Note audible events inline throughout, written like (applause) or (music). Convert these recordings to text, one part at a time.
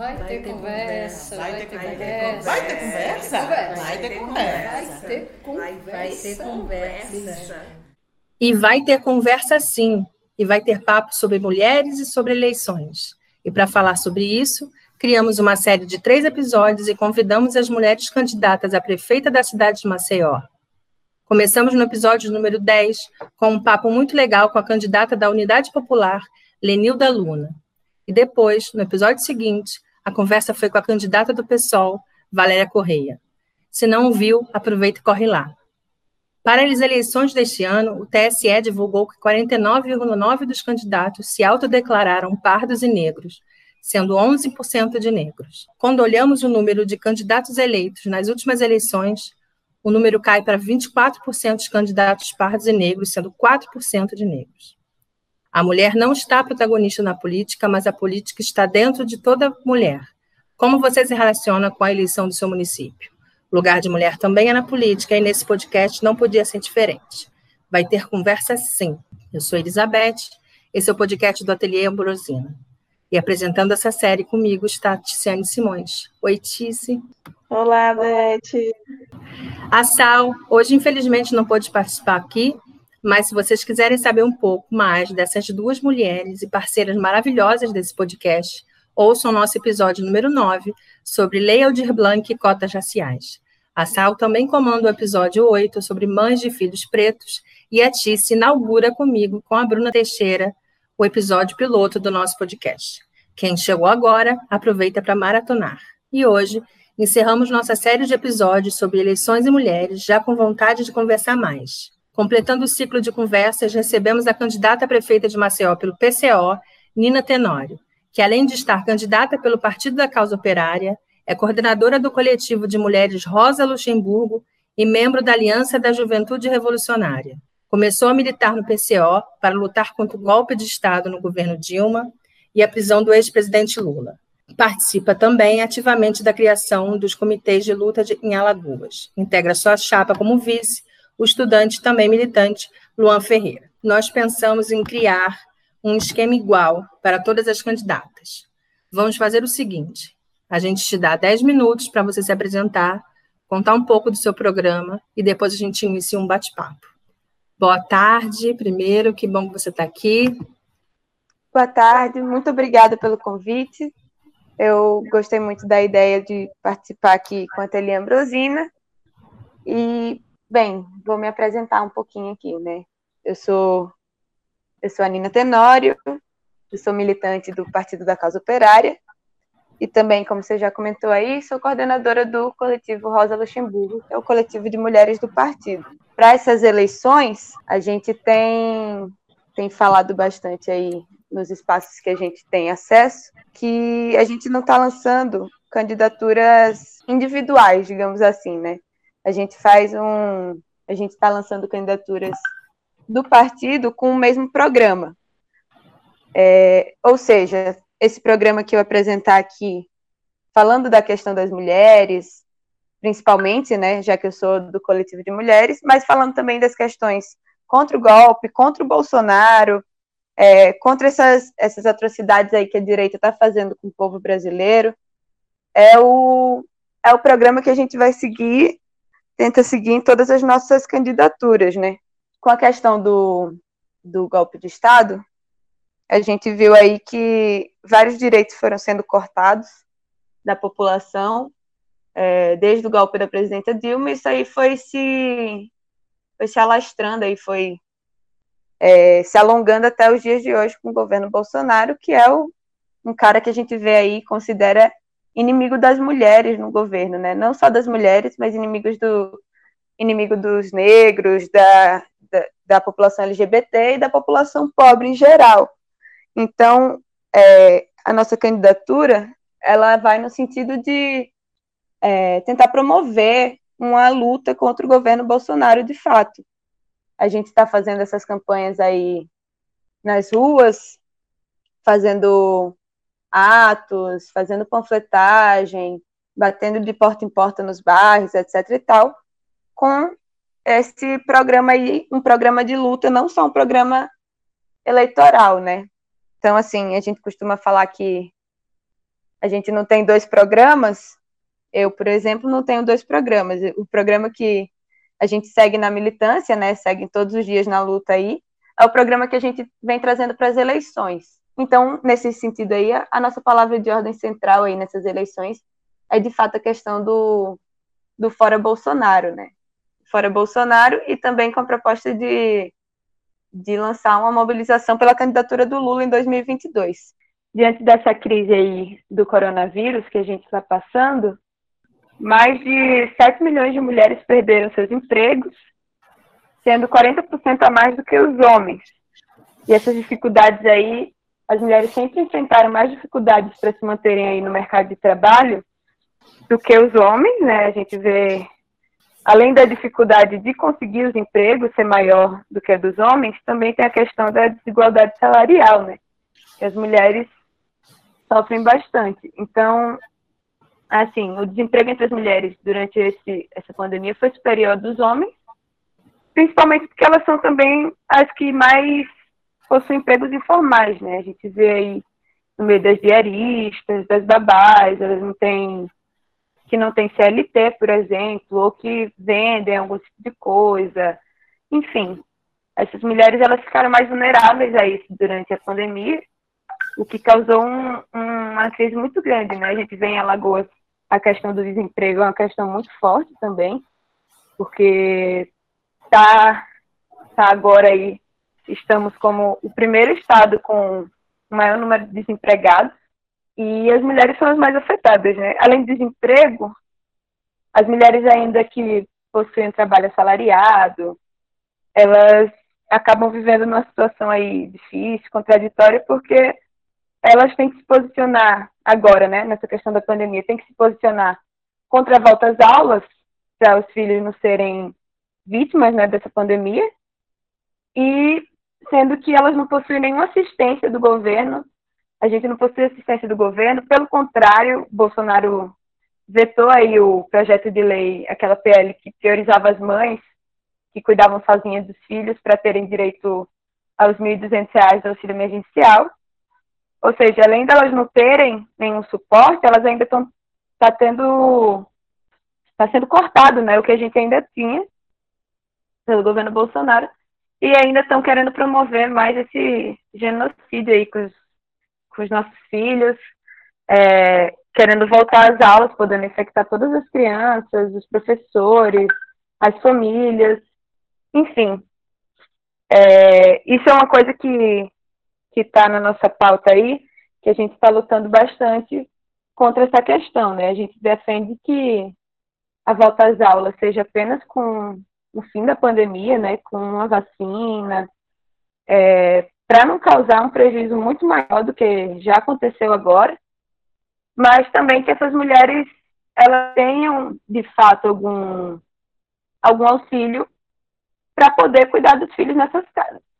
Vai, vai ter, ter conversa, vai ter conversa. Vai ter conversa? Vai ter conversa. Vai ter conversa. Vai ter conversa. E vai ter conversa sim. E vai ter papo sobre mulheres e sobre eleições. E para falar sobre isso, criamos uma série de três episódios e convidamos as mulheres candidatas a prefeita da cidade de Maceió. Começamos no episódio número 10, com um papo muito legal com a candidata da Unidade Popular, Lenilda Luna. E depois, no episódio seguinte, a conversa foi com a candidata do PSOL, Valéria Correia. Se não viu, aproveita e corre lá. Para as eleições deste ano, o TSE divulgou que 49,9% dos candidatos se autodeclararam pardos e negros, sendo 11% de negros. Quando olhamos o número de candidatos eleitos nas últimas eleições, o número cai para 24% de candidatos pardos e negros, sendo 4% de negros. A mulher não está protagonista na política, mas a política está dentro de toda mulher. Como você se relaciona com a eleição do seu município? O lugar de mulher também é na política e nesse podcast não podia ser diferente. Vai ter conversa sim. Eu sou Elizabeth, esse é o podcast do Ateliê Ambrosina. E apresentando essa série comigo está Ticiane Simões. Oi, Tice. Olá, Beth. A Sal, hoje infelizmente não pôde participar aqui, mas se vocês quiserem saber um pouco mais dessas duas mulheres e parceiras maravilhosas desse podcast, ouçam nosso episódio número 9 sobre Lei Aldir Blanc e cotas raciais. A Sal também comanda o episódio 8 sobre mães de filhos pretos e a Tice inaugura comigo, com a Bruna Teixeira, o episódio piloto do nosso podcast. Quem chegou agora, aproveita para maratonar. E hoje, encerramos nossa série de episódios sobre eleições e mulheres, já com vontade de conversar mais. Completando o ciclo de conversas, recebemos a candidata a prefeita de Maceió pelo PCO, Nina Tenório, que além de estar candidata pelo Partido da Causa Operária, é coordenadora do coletivo de mulheres Rosa Luxemburgo e membro da Aliança da Juventude Revolucionária. Começou a militar no PCO para lutar contra o golpe de Estado no governo Dilma e a prisão do ex-presidente Lula. Participa também ativamente da criação dos comitês de luta de, em Alagoas. Integra sua chapa como vice o estudante também militante Luan Ferreira. Nós pensamos em criar um esquema igual para todas as candidatas. Vamos fazer o seguinte: a gente te dá 10 minutos para você se apresentar, contar um pouco do seu programa e depois a gente inicia um bate-papo. Boa tarde, primeiro, que bom que você está aqui. Boa tarde, muito obrigada pelo convite. Eu gostei muito da ideia de participar aqui com a Telia Ambrosina. E Bem, vou me apresentar um pouquinho aqui, né? Eu sou eu sou a Nina Tenório, eu sou militante do Partido da Causa Operária e também, como você já comentou aí, sou coordenadora do coletivo Rosa Luxemburgo, que é o coletivo de mulheres do partido. Para essas eleições, a gente tem tem falado bastante aí nos espaços que a gente tem acesso, que a gente não está lançando candidaturas individuais, digamos assim, né? A gente faz um. A gente está lançando candidaturas do partido com o mesmo programa. É, ou seja, esse programa que eu apresentar aqui, falando da questão das mulheres, principalmente, né, já que eu sou do coletivo de mulheres, mas falando também das questões contra o golpe, contra o Bolsonaro, é, contra essas, essas atrocidades aí que a direita está fazendo com o povo brasileiro, é o, é o programa que a gente vai seguir tenta seguir em todas as nossas candidaturas, né? Com a questão do, do golpe de Estado, a gente viu aí que vários direitos foram sendo cortados da população, é, desde o golpe da presidenta Dilma, isso aí foi se, foi se alastrando, aí foi é, se alongando até os dias de hoje com o governo Bolsonaro, que é o, um cara que a gente vê aí, considera inimigo das mulheres no governo, né? Não só das mulheres, mas inimigos do inimigo dos negros, da, da, da população LGBT e da população pobre em geral. Então, é, a nossa candidatura ela vai no sentido de é, tentar promover uma luta contra o governo Bolsonaro de fato. A gente está fazendo essas campanhas aí nas ruas, fazendo atos, fazendo panfletagem, batendo de porta em porta nos bairros, etc. e tal, com esse programa aí, um programa de luta, não só um programa eleitoral, né? Então, assim, a gente costuma falar que a gente não tem dois programas. Eu, por exemplo, não tenho dois programas. O programa que a gente segue na militância, né, segue todos os dias na luta aí, é o programa que a gente vem trazendo para as eleições. Então, nesse sentido aí, a nossa palavra de ordem central aí nessas eleições é de fato a questão do, do fora Bolsonaro, né? Fora Bolsonaro e também com a proposta de, de lançar uma mobilização pela candidatura do Lula em 2022. Diante dessa crise aí do coronavírus que a gente está passando, mais de 7 milhões de mulheres perderam seus empregos, sendo 40% a mais do que os homens. E essas dificuldades aí as mulheres sempre enfrentaram mais dificuldades para se manterem aí no mercado de trabalho do que os homens, né? A gente vê, além da dificuldade de conseguir os empregos ser maior do que a dos homens, também tem a questão da desigualdade salarial, né? Que as mulheres sofrem bastante. Então, assim, o desemprego entre as mulheres durante esse, essa pandemia foi superior ao dos homens, principalmente porque elas são também as que mais possuem empregos informais, né? A gente vê aí no meio das diaristas, das babás, elas não têm que não tem CLT, por exemplo, ou que vendem algum tipo de coisa. Enfim, essas mulheres elas ficaram mais vulneráveis a isso durante a pandemia, o que causou um, uma crise muito grande, né? A gente vê em Alagoas a questão do desemprego é uma questão muito forte também, porque tá, tá agora aí estamos como o primeiro estado com o maior número de desempregados e as mulheres são as mais afetadas, né? Além do desemprego, as mulheres ainda que possuem trabalho assalariado, elas acabam vivendo numa situação aí difícil, contraditória, porque elas têm que se posicionar agora, né, nessa questão da pandemia, têm que se posicionar contra a volta às aulas, para os filhos não serem vítimas, né, dessa pandemia, e sendo que elas não possuem nenhuma assistência do governo. A gente não possui assistência do governo, pelo contrário, Bolsonaro vetou aí o projeto de lei, aquela PL que priorizava as mães que cuidavam sozinhas dos filhos para terem direito aos R$ 1.200 do auxílio emergencial. Ou seja, além delas não terem nenhum suporte, elas ainda estão tá tendo está sendo cortado, né, o que a gente ainda tinha pelo governo Bolsonaro e ainda estão querendo promover mais esse genocídio aí com os, com os nossos filhos, é, querendo voltar às aulas, podendo infectar todas as crianças, os professores, as famílias, enfim. É, isso é uma coisa que que está na nossa pauta aí, que a gente está lutando bastante contra essa questão, né? A gente defende que a volta às aulas seja apenas com o fim da pandemia, né, com uma vacina, é, para não causar um prejuízo muito maior do que já aconteceu agora, mas também que essas mulheres elas tenham de fato algum algum auxílio para poder cuidar dos filhos nessas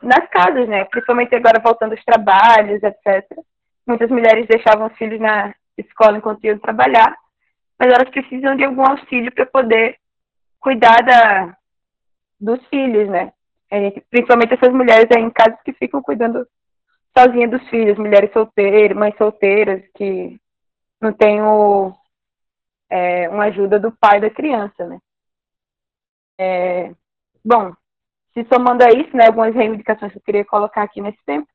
nas casas, né? Principalmente agora voltando aos trabalhos, etc. Muitas mulheres deixavam os filhos na escola enquanto iam trabalhar, mas elas precisam de algum auxílio para poder cuidar da, dos filhos, né? Gente, principalmente essas mulheres aí em casa que ficam cuidando sozinha dos filhos, mulheres solteiras, mães solteiras que não têm o, é, uma ajuda do pai da criança, né? É, bom, se somando a isso, né, algumas reivindicações que eu queria colocar aqui nesse tempo,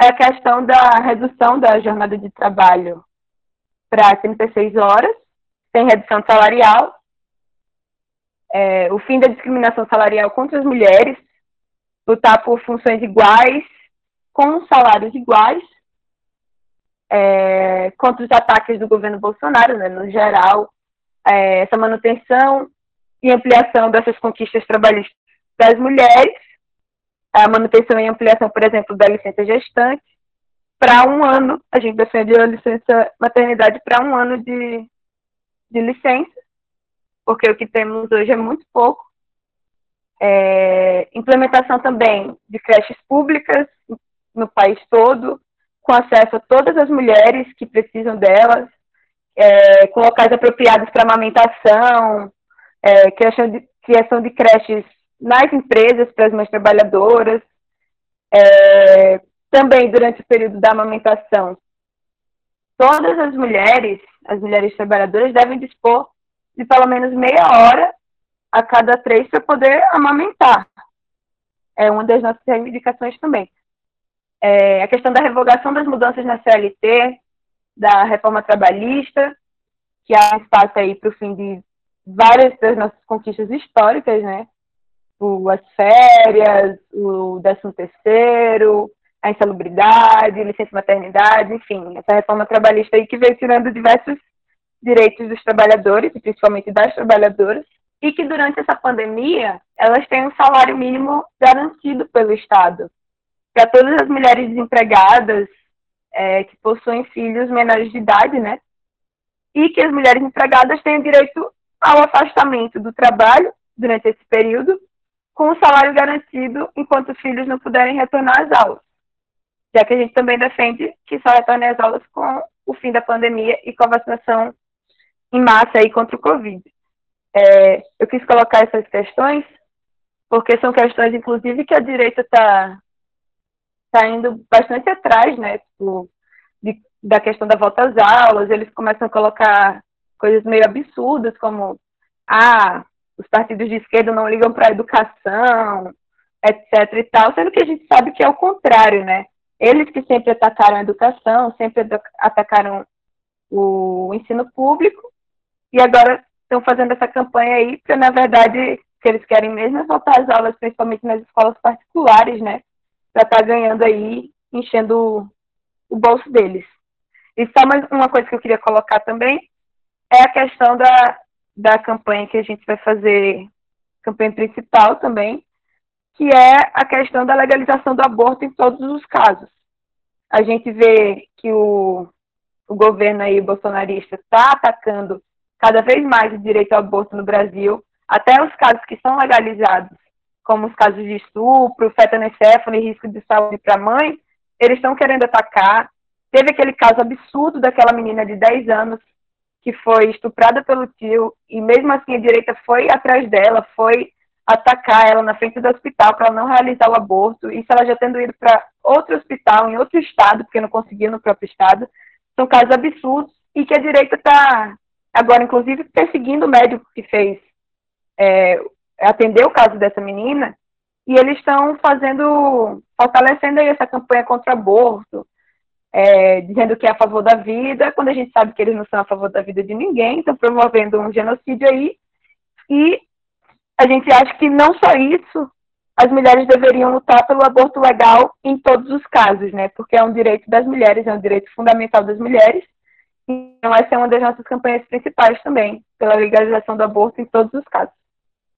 é a questão da redução da jornada de trabalho para 36 horas, sem redução salarial, é, o fim da discriminação salarial contra as mulheres, lutar por funções iguais, com salários iguais, é, contra os ataques do governo Bolsonaro, né, no geral, é, essa manutenção e ampliação dessas conquistas trabalhistas das mulheres, a manutenção e ampliação, por exemplo, da licença gestante, para um ano, a gente defende a licença maternidade para um ano de, de licença, porque o que temos hoje é muito pouco. É, implementação também de creches públicas no país todo, com acesso a todas as mulheres que precisam delas, é, com locais apropriados para amamentação, é, criação, de, criação de creches nas empresas para as mães trabalhadoras, é, também durante o período da amamentação, todas as mulheres, as mulheres trabalhadoras, devem dispor de pelo menos meia hora a cada três para poder amamentar. É uma das nossas reivindicações também. É, a questão da revogação das mudanças na CLT, da reforma trabalhista, que há espaço aí para o fim de várias das nossas conquistas históricas, né? O, as férias, o décimo terceiro, a insalubridade, licença maternidade, enfim, essa reforma trabalhista aí que veio tirando diversos direitos dos trabalhadores, e principalmente das trabalhadoras, e que durante essa pandemia elas têm um salário mínimo garantido pelo Estado. Para todas as mulheres desempregadas é, que possuem filhos menores de idade, né? E que as mulheres empregadas têm direito ao afastamento do trabalho durante esse período, com o salário garantido enquanto os filhos não puderem retornar às aulas. Já que a gente também defende que só retorne às aulas com o fim da pandemia e com a vacinação em massa aí contra o Covid. É, eu quis colocar essas questões porque são questões, inclusive, que a direita está tá indo bastante atrás, né? Tipo, de, da questão da volta às aulas, eles começam a colocar coisas meio absurdas, como ah, os partidos de esquerda não ligam para a educação, etc. e tal, sendo que a gente sabe que é o contrário, né? Eles que sempre atacaram a educação, sempre atacaram o ensino público, e agora estão fazendo essa campanha aí, porque na verdade eles querem mesmo é voltar às aulas, principalmente nas escolas particulares, né? Para estar tá ganhando aí, enchendo o bolso deles. E só mais uma coisa que eu queria colocar também é a questão da, da campanha que a gente vai fazer, campanha principal também, que é a questão da legalização do aborto em todos os casos. A gente vê que o, o governo aí bolsonarista está atacando cada vez mais o direito ao aborto no Brasil, até os casos que são legalizados, como os casos de estupro, fetanecéfalo e risco de saúde para a mãe, eles estão querendo atacar. Teve aquele caso absurdo daquela menina de 10 anos que foi estuprada pelo tio e mesmo assim a direita foi atrás dela, foi atacar ela na frente do hospital para não realizar o aborto, isso ela já tendo ido para outro hospital em outro estado, porque não conseguia no próprio estado. São casos absurdos e que a direita está agora, inclusive, perseguindo o médico que fez, é, atendeu o caso dessa menina, e eles estão fazendo, fortalecendo aí essa campanha contra aborto, é, dizendo que é a favor da vida, quando a gente sabe que eles não são a favor da vida de ninguém, estão promovendo um genocídio aí, e a gente acha que não só isso, as mulheres deveriam lutar pelo aborto legal em todos os casos, né? Porque é um direito das mulheres, é um direito fundamental das mulheres, então, essa é uma das nossas campanhas principais também, pela legalização do aborto em todos os casos.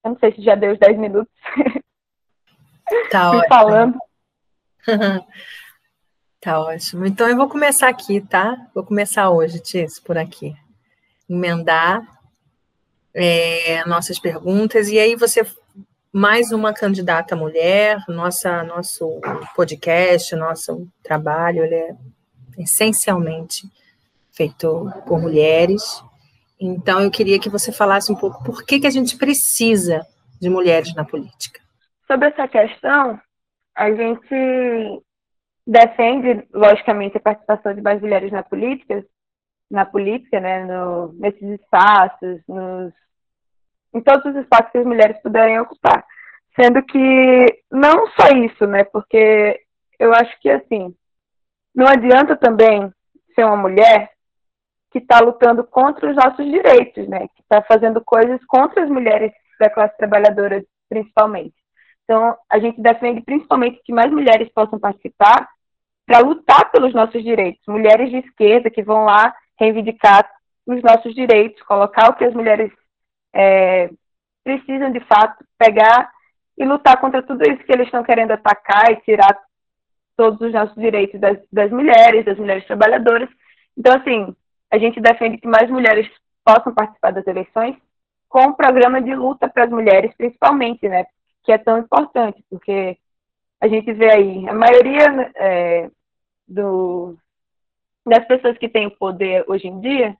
Eu não sei se já deu os 10 minutos. (laughs) Tá ótimo. falando. (laughs) tá ótimo. Então, eu vou começar aqui, tá? Vou começar hoje, Tis, por aqui. Emendar é, nossas perguntas. E aí, você, mais uma candidata mulher, nossa, nosso podcast, nosso trabalho, ele é essencialmente feito por mulheres. Então, eu queria que você falasse um pouco por que, que a gente precisa de mulheres na política. Sobre essa questão, a gente defende, logicamente, a participação de mais mulheres na política, na política, né, no, nesses espaços, nos, em todos os espaços que as mulheres puderem ocupar. Sendo que não só isso, né, porque eu acho que, assim, não adianta também ser uma mulher que está lutando contra os nossos direitos, né? Que está fazendo coisas contra as mulheres da classe trabalhadora, principalmente. Então, a gente defende principalmente que mais mulheres possam participar para lutar pelos nossos direitos. Mulheres de esquerda que vão lá reivindicar os nossos direitos, colocar o que as mulheres é, precisam de fato, pegar e lutar contra tudo isso que eles estão querendo atacar e tirar todos os nossos direitos das, das mulheres, das mulheres trabalhadoras. Então, assim, a gente defende que mais mulheres possam participar das eleições com um programa de luta para as mulheres, principalmente, né? Que é tão importante, porque a gente vê aí, a maioria é, do, das pessoas que têm o poder hoje em dia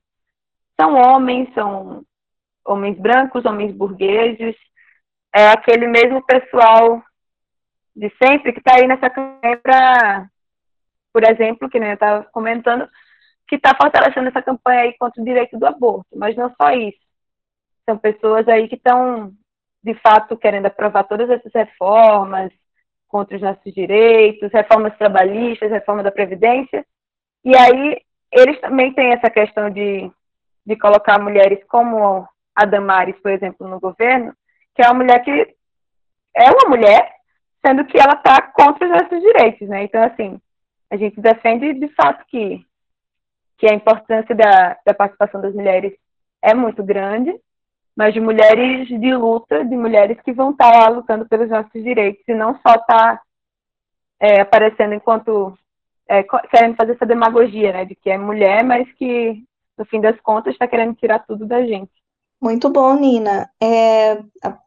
são homens, são homens brancos, homens burgueses, é aquele mesmo pessoal de sempre que está aí nessa campanha para, por exemplo, que nem eu estava comentando, que está fortalecendo essa campanha aí contra o direito do aborto, mas não só isso. São pessoas aí que estão, de fato, querendo aprovar todas essas reformas contra os nossos direitos, reformas trabalhistas, reforma da Previdência, e aí eles também têm essa questão de, de colocar mulheres como a Damares, por exemplo, no governo, que é uma mulher que é uma mulher, sendo que ela está contra os nossos direitos, né? Então, assim, a gente defende de fato que, que a importância da, da participação das mulheres é muito grande, mas de mulheres de luta, de mulheres que vão estar tá lá lutando pelos nossos direitos, e não só estar tá, é, aparecendo enquanto é, querendo fazer essa demagogia, né, de que é mulher, mas que no fim das contas está querendo tirar tudo da gente. Muito bom, Nina. É,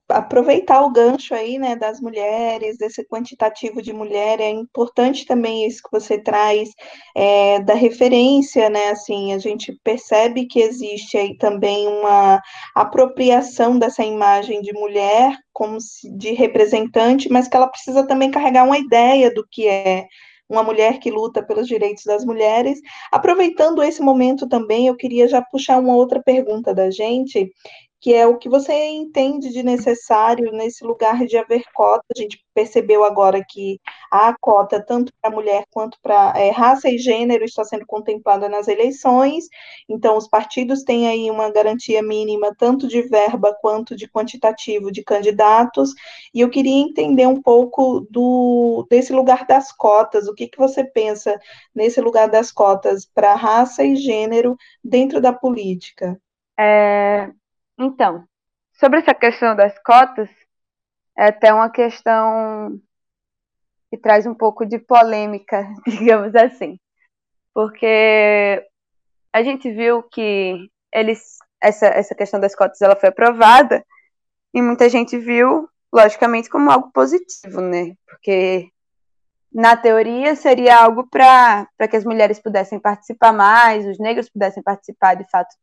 aproveitar o gancho aí, né, das mulheres, desse quantitativo de mulher, é importante também isso que você traz, é, da referência, né, assim, a gente percebe que existe aí também uma apropriação dessa imagem de mulher como de representante, mas que ela precisa também carregar uma ideia do que é uma mulher que luta pelos direitos das mulheres. Aproveitando esse momento também, eu queria já puxar uma outra pergunta da gente, que é o que você entende de necessário nesse lugar de haver cota. A gente percebeu agora que a cota, tanto para mulher quanto para é, raça e gênero, está sendo contemplada nas eleições. Então, os partidos têm aí uma garantia mínima, tanto de verba quanto de quantitativo de candidatos. E eu queria entender um pouco do desse lugar das cotas. O que, que você pensa nesse lugar das cotas para raça e gênero dentro da política? É, então, sobre essa questão das cotas, é até uma questão que traz um pouco de polêmica, (laughs) digamos assim. Porque a gente viu que eles essa, essa questão das cotas ela foi aprovada e muita gente viu, logicamente, como algo positivo, né? Porque na teoria seria algo para que as mulheres pudessem participar mais, os negros pudessem participar de fato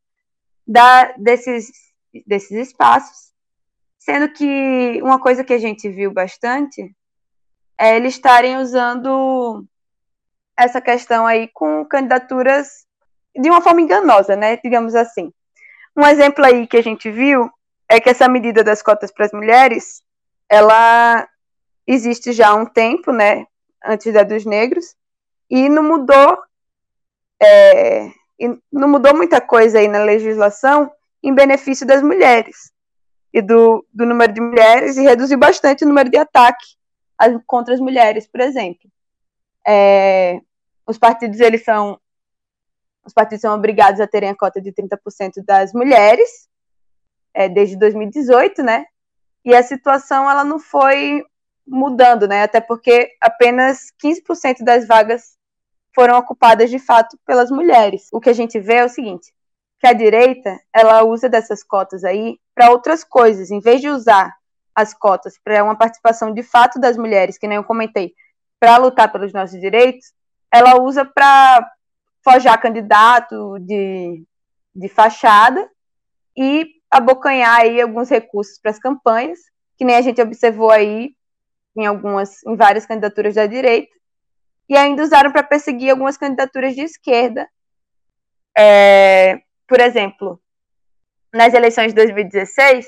da, desses desses espaços, sendo que uma coisa que a gente viu bastante é eles estarem usando essa questão aí com candidaturas de uma forma enganosa, né? Digamos assim. Um exemplo aí que a gente viu é que essa medida das cotas para as mulheres, ela existe já há um tempo, né? Antes da dos negros, e não mudou, é, não mudou muita coisa aí na legislação em benefício das mulheres e do, do número de mulheres e reduziu bastante o número de ataques contra as mulheres, por exemplo. É, os partidos eles são os partidos são obrigados a terem a cota de 30% das mulheres é, desde 2018, né? E a situação ela não foi mudando, né? Até porque apenas 15% das vagas foram ocupadas de fato pelas mulheres. O que a gente vê é o seguinte: que a direita ela usa dessas cotas aí para outras coisas, em vez de usar as cotas para uma participação de fato das mulheres, que nem eu comentei, para lutar pelos nossos direitos, ela usa para forjar candidato de, de fachada e abocanhar aí alguns recursos para as campanhas, que nem a gente observou aí em algumas, em várias candidaturas da direita, e ainda usaram para perseguir algumas candidaturas de esquerda, é, por exemplo, nas eleições de 2016,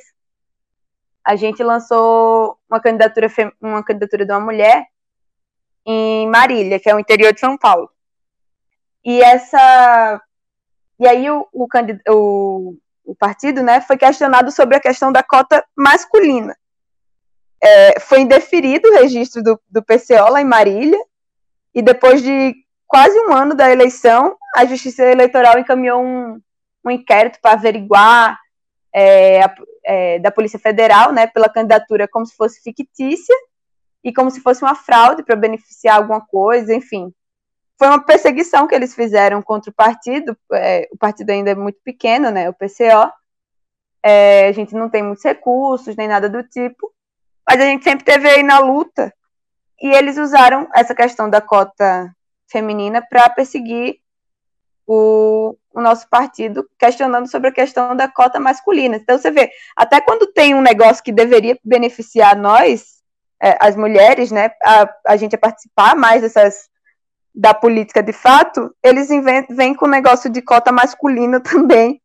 a gente lançou uma candidatura, uma candidatura de uma mulher em Marília, que é o interior de São Paulo. E essa e aí o, o, o, o partido né, foi questionado sobre a questão da cota masculina. É, foi indeferido o registro do, do PCO lá em Marília, e depois de quase um ano da eleição, a Justiça Eleitoral encaminhou um, um inquérito para averiguar é, é, da Polícia Federal, né, pela candidatura como se fosse fictícia e como se fosse uma fraude para beneficiar alguma coisa, enfim. Foi uma perseguição que eles fizeram contra o partido, é, o partido ainda é muito pequeno, né, o PCO, é, a gente não tem muitos recursos, nem nada do tipo, mas a gente sempre teve aí na luta, e eles usaram essa questão da cota feminina para perseguir o, o nosso partido questionando sobre a questão da cota masculina. Então, você vê, até quando tem um negócio que deveria beneficiar nós, é, as mulheres, né, a, a gente a participar mais dessas, da política de fato, eles vêm com o negócio de cota masculina (laughs) também,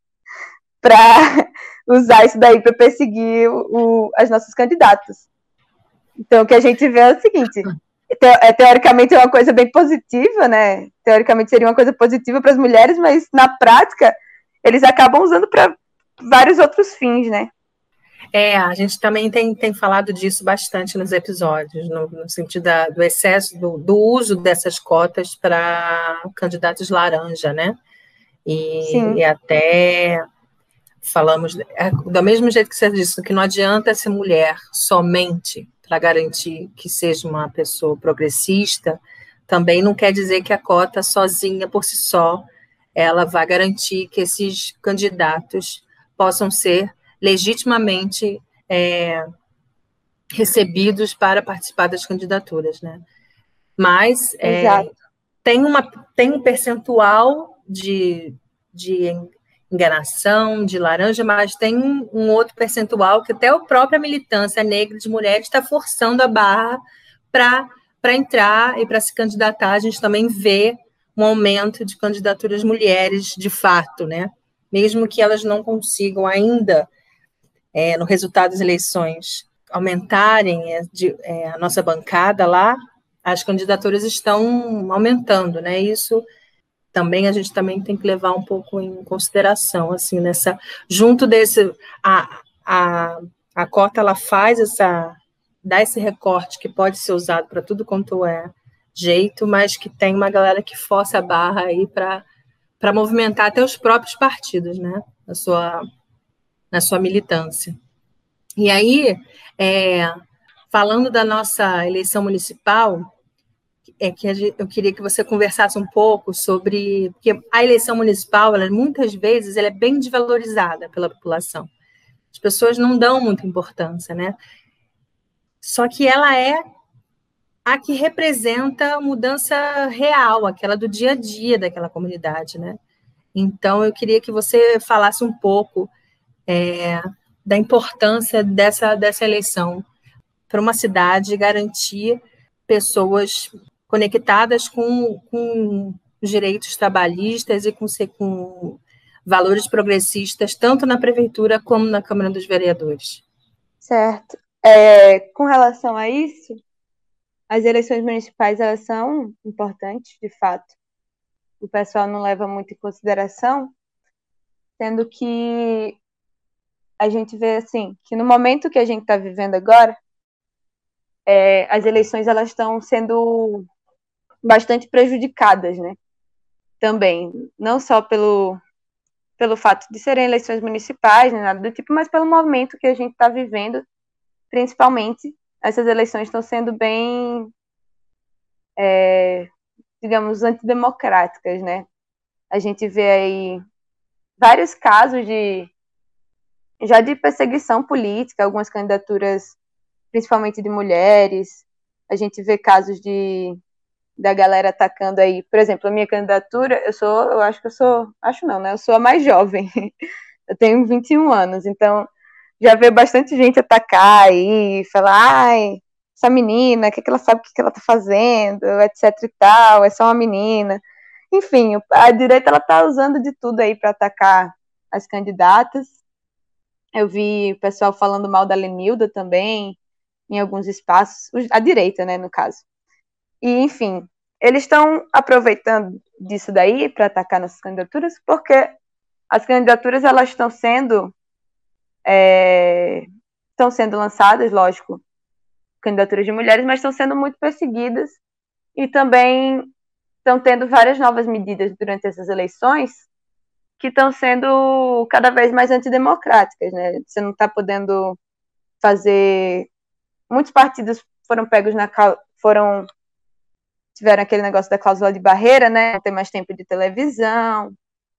para (laughs) usar isso daí para perseguir o, as nossas candidatas. Então, o que a gente vê é o seguinte: te, teoricamente é uma coisa bem positiva, né? Teoricamente seria uma coisa positiva para as mulheres, mas na prática eles acabam usando para vários outros fins, né? É, a gente também tem, tem falado disso bastante nos episódios, no, no sentido da, do excesso, do, do, uso dessas cotas para candidatos laranja, né? E, e, até falamos, é, do mesmo jeito que você disse, que não adianta ser mulher somente para garantir que seja uma pessoa progressista, também não quer dizer que a cota sozinha, por si só, ela vai garantir que esses candidatos possam ser legitimamente é, recebidos para participar das candidaturas, né? Mas é, tem, uma, tem um percentual de, de enganação, de laranja, mas tem um, outro percentual que até a própria militância negra de mulheres está forçando a barra para entrar e para se candidatar. A gente também vê um aumento de candidaturas mulheres de fato, né? Mesmo que elas não consigam ainda é, no resultado das eleições aumentarem é, de, é, a nossa bancada lá, as candidaturas estão aumentando, né? Isso também a gente também tem que levar um pouco em consideração, assim, nessa junto desse a, a, a cota ela faz essa dá esse recorte que pode ser usado para tudo quanto é jeito, mas que tem uma galera que força a barra aí para para movimentar até os próprios partidos, né? Na sua na sua militância. E aí, é, falando da nossa eleição municipal, é que eu queria que você conversasse um pouco sobre porque a eleição municipal, ela, muitas vezes, ela é bem desvalorizada pela população. As pessoas não dão muita importância, né? Só que ela é a que representa a mudança real, aquela do dia a dia daquela comunidade, né? Então, eu queria que você falasse um pouco é, da importância dessa, dessa eleição para uma cidade garantir pessoas conectadas com, com direitos trabalhistas e com, com valores progressistas, tanto na prefeitura como na Câmara dos Vereadores. Certo. É, com relação a isso, as eleições municipais elas são importantes, de fato. O pessoal não leva muito em consideração, sendo que a gente vê assim que no momento que a gente está vivendo agora, é, as eleições elas estão sendo bastante prejudicadas, né? Também, não só pelo pelo fato de serem eleições municipais, nem nada do tipo, mas pelo momento que a gente está vivendo, principalmente essas eleições estão sendo bem, é, digamos, antidemocráticas, né? A gente vê aí vários casos de já de perseguição política, algumas candidaturas, principalmente de mulheres. A gente vê casos de da galera atacando aí, por exemplo, a minha candidatura, eu sou, eu acho que eu sou, acho não, né? Eu sou a mais jovem. (laughs) Eu tenho 21 anos, então já vê bastante gente atacar aí, falar, ai, essa menina, o que, que ela sabe o que, que ela tá fazendo, etc e tal, é só uma menina. Enfim, a direita ela tá usando de tudo aí para atacar as candidatas. Eu vi o pessoal falando mal da Lenilda também, em alguns espaços, a direita, né, no caso. E, enfim, eles estão aproveitando disso daí para atacar nossas candidaturas, porque as candidaturas elas estão sendo é, estão sendo lançadas, lógico, candidaturas de mulheres, mas estão sendo muito perseguidas e também estão tendo várias novas medidas durante essas eleições que estão sendo cada vez mais antidemocráticas, né? Você não está podendo fazer. Muitos partidos foram pegos na foram tiveram aquele negócio da cláusula de barreira, né? Não tem mais tempo de televisão.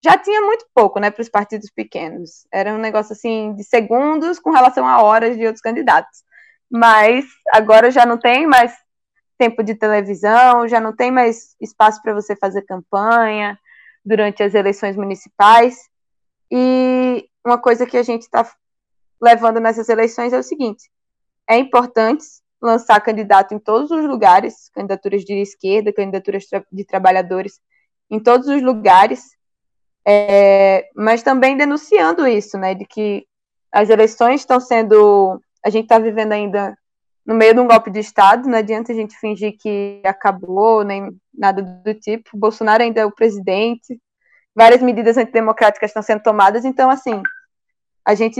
Já tinha muito pouco, né, para os partidos pequenos. Era um negócio assim de segundos com relação a horas de outros candidatos. Mas agora já não tem mais tempo de televisão, já não tem mais espaço para você fazer campanha durante as eleições municipais. E uma coisa que a gente está levando nessas eleições é o seguinte: é importante lançar candidato em todos os lugares, candidaturas de esquerda, candidaturas de trabalhadores, em todos os lugares, é, mas também denunciando isso, né, de que as eleições estão sendo, a gente está vivendo ainda no meio de um golpe de Estado, não adianta a gente fingir que acabou, nem nada do tipo, Bolsonaro ainda é o presidente, várias medidas antidemocráticas estão sendo tomadas, então, assim, a gente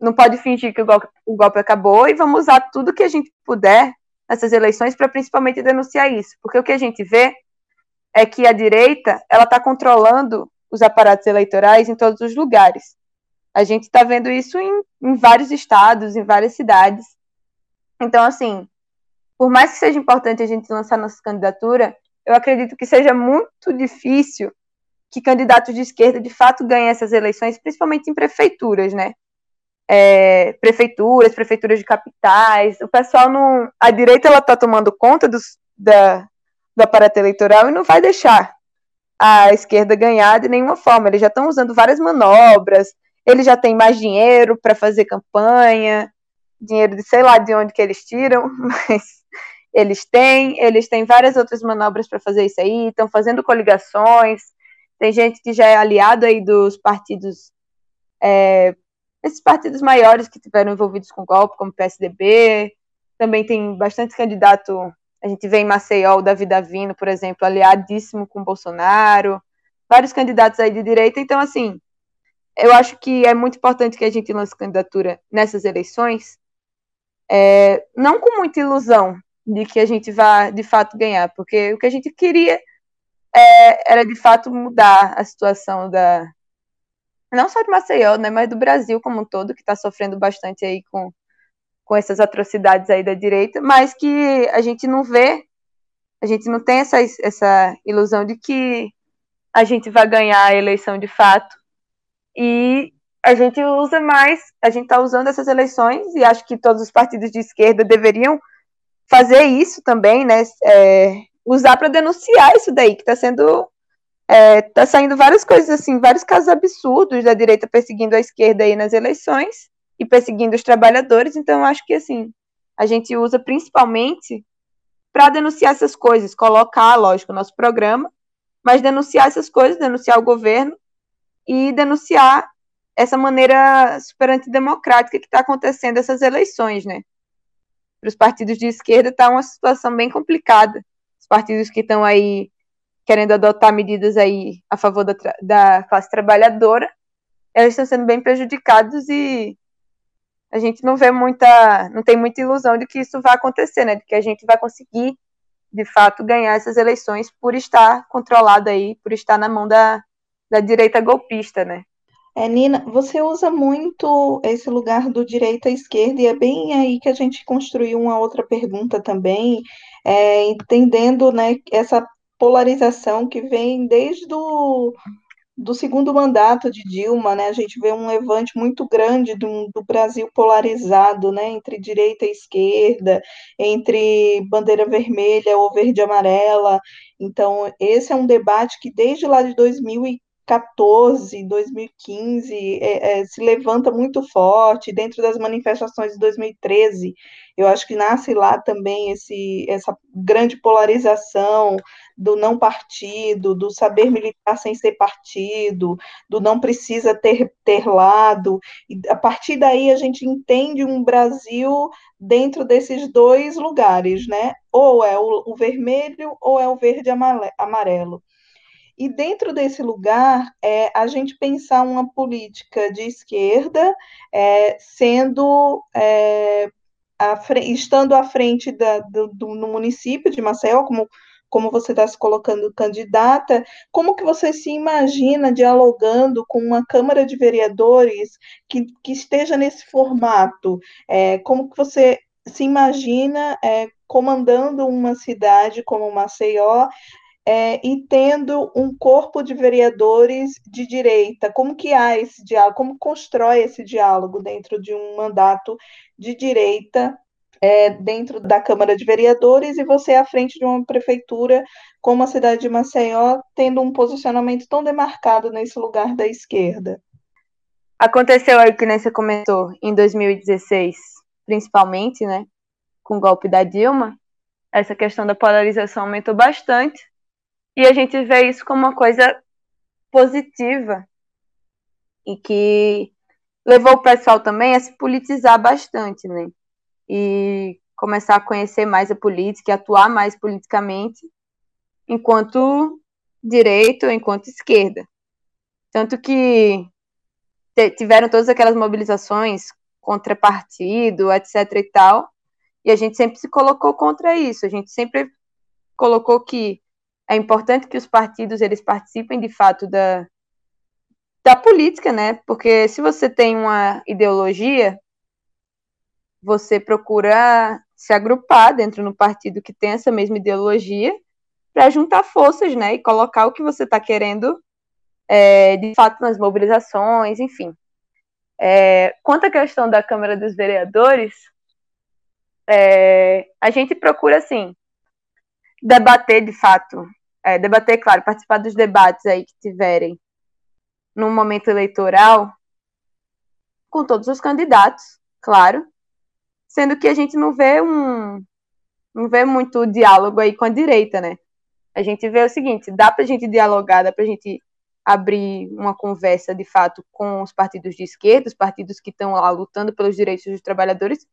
não pode fingir que o golpe, o golpe acabou e vamos usar tudo que a gente puder nessas eleições para principalmente denunciar isso, porque o que a gente vê é que a direita ela está controlando os aparatos eleitorais em todos os lugares. A gente está vendo isso em, em vários estados, em várias cidades. Então, assim, por mais que seja importante a gente lançar nossa candidatura, eu acredito que seja muito difícil que candidatos de esquerda de fato ganhem essas eleições, principalmente em prefeituras, né? É, prefeituras, prefeituras de capitais. O pessoal não. A direita ela está tomando conta dos, da, do aparato eleitoral e não vai deixar a esquerda ganhar de nenhuma forma. Eles já estão usando várias manobras, eles já têm mais dinheiro para fazer campanha, dinheiro de sei lá de onde que eles tiram, (laughs) mas eles têm, eles têm várias outras manobras para fazer isso aí, estão fazendo coligações, tem gente que já é aliado aí dos partidos, é, esses partidos maiores que tiveram envolvidos com golpe, como PSDB, também tem bastante candidato a gente vê em Maceió o Davi Davino, por exemplo, aliadíssimo com Bolsonaro, vários candidatos aí de direita. Então, assim, eu acho que é muito importante que a gente lance candidatura nessas eleições, é, não com muita ilusão de que a gente vá de fato ganhar, porque o que a gente queria é, era de fato mudar a situação da não só de Maceió, né, mas do Brasil como um todo, que está sofrendo bastante aí com com essas atrocidades aí da direita, mas que a gente não vê, a gente não tem essa, essa ilusão de que a gente vai ganhar a eleição de fato. E a gente usa mais, a gente está usando essas eleições, e acho que todos os partidos de esquerda deveriam fazer isso também, né? É, usar para denunciar isso daí, que está sendo. É, tá saindo várias coisas assim, vários casos absurdos da direita perseguindo a esquerda aí nas eleições e perseguindo os trabalhadores. Então, acho que assim, a gente usa principalmente para denunciar essas coisas, colocar, lógico, o nosso programa, mas denunciar essas coisas, denunciar o governo e denunciar essa maneira super antidemocrática que está acontecendo essas eleições, né? Para os partidos de esquerda está uma situação bem complicada. Os partidos que estão aí querendo adotar medidas aí a favor da, da classe trabalhadora, eles estão sendo bem prejudicados e a gente não vê muita, não tem muita ilusão de que isso vai acontecer, né? De que a gente vai conseguir, de fato, ganhar essas eleições por estar controlado aí, por estar na mão da, da direita golpista, né? É, Nina, você usa muito esse lugar do direita à esquerda, e é bem aí que a gente construiu uma outra pergunta também, é, entendendo né, essa polarização que vem desde o do segundo mandato de Dilma, né, a gente vê um levante muito grande do, do, Brasil polarizado, né, entre direita e esquerda, entre bandeira vermelha ou verde e amarela. Então, esse é um debate que desde lá de 2014, 2015, é, é, se levanta muito forte, dentro das manifestações de 2013, eu acho que nasce lá também esse, essa grande polarização do não partido, do saber militar sem ser partido, do não precisa ter, ter lado. E a partir daí a gente entende um Brasil dentro desses dois lugares, né? Ou é o, o vermelho ou é o verde amarelo. E dentro desse lugar, é, a gente pensar uma política de esquerda é, sendo é, estando à frente da, do, do, no município de Maceió, como, como você está se colocando candidata, como que você se imagina dialogando com uma Câmara de Vereadores que, que esteja nesse formato? É, como que você se imagina é, comandando uma cidade como Maceió é, e tendo um corpo de vereadores de direita, como que há esse diálogo, como constrói esse diálogo dentro de um mandato de direita é, dentro da Câmara de Vereadores e você à frente de uma prefeitura como a cidade de Maceió, tendo um posicionamento tão demarcado nesse lugar da esquerda. Aconteceu aí que nem você comentou em 2016, principalmente, né? com o golpe da Dilma, essa questão da polarização aumentou bastante. E a gente vê isso como uma coisa positiva e que levou o pessoal também a se politizar bastante, né? E começar a conhecer mais a política atuar mais politicamente, enquanto direita ou enquanto esquerda. Tanto que tiveram todas aquelas mobilizações contra partido, etc e tal, e a gente sempre se colocou contra isso, a gente sempre colocou que é importante que os partidos eles participem de fato da, da política, né? Porque se você tem uma ideologia, você procura se agrupar dentro do partido que tem essa mesma ideologia para juntar forças, né? E colocar o que você está querendo é, de fato nas mobilizações, enfim. É, quanto à questão da Câmara dos Vereadores, é, a gente procura, assim, debater de fato, é, debater, claro, participar dos debates aí que tiverem no momento eleitoral com todos os candidatos, claro, sendo que a gente não vê um não vê muito diálogo aí com a direita, né? A gente vê o seguinte, dá pra gente dialogar, dá pra gente abrir uma conversa de fato com os partidos de esquerda, os partidos que estão lá lutando pelos direitos dos trabalhadores,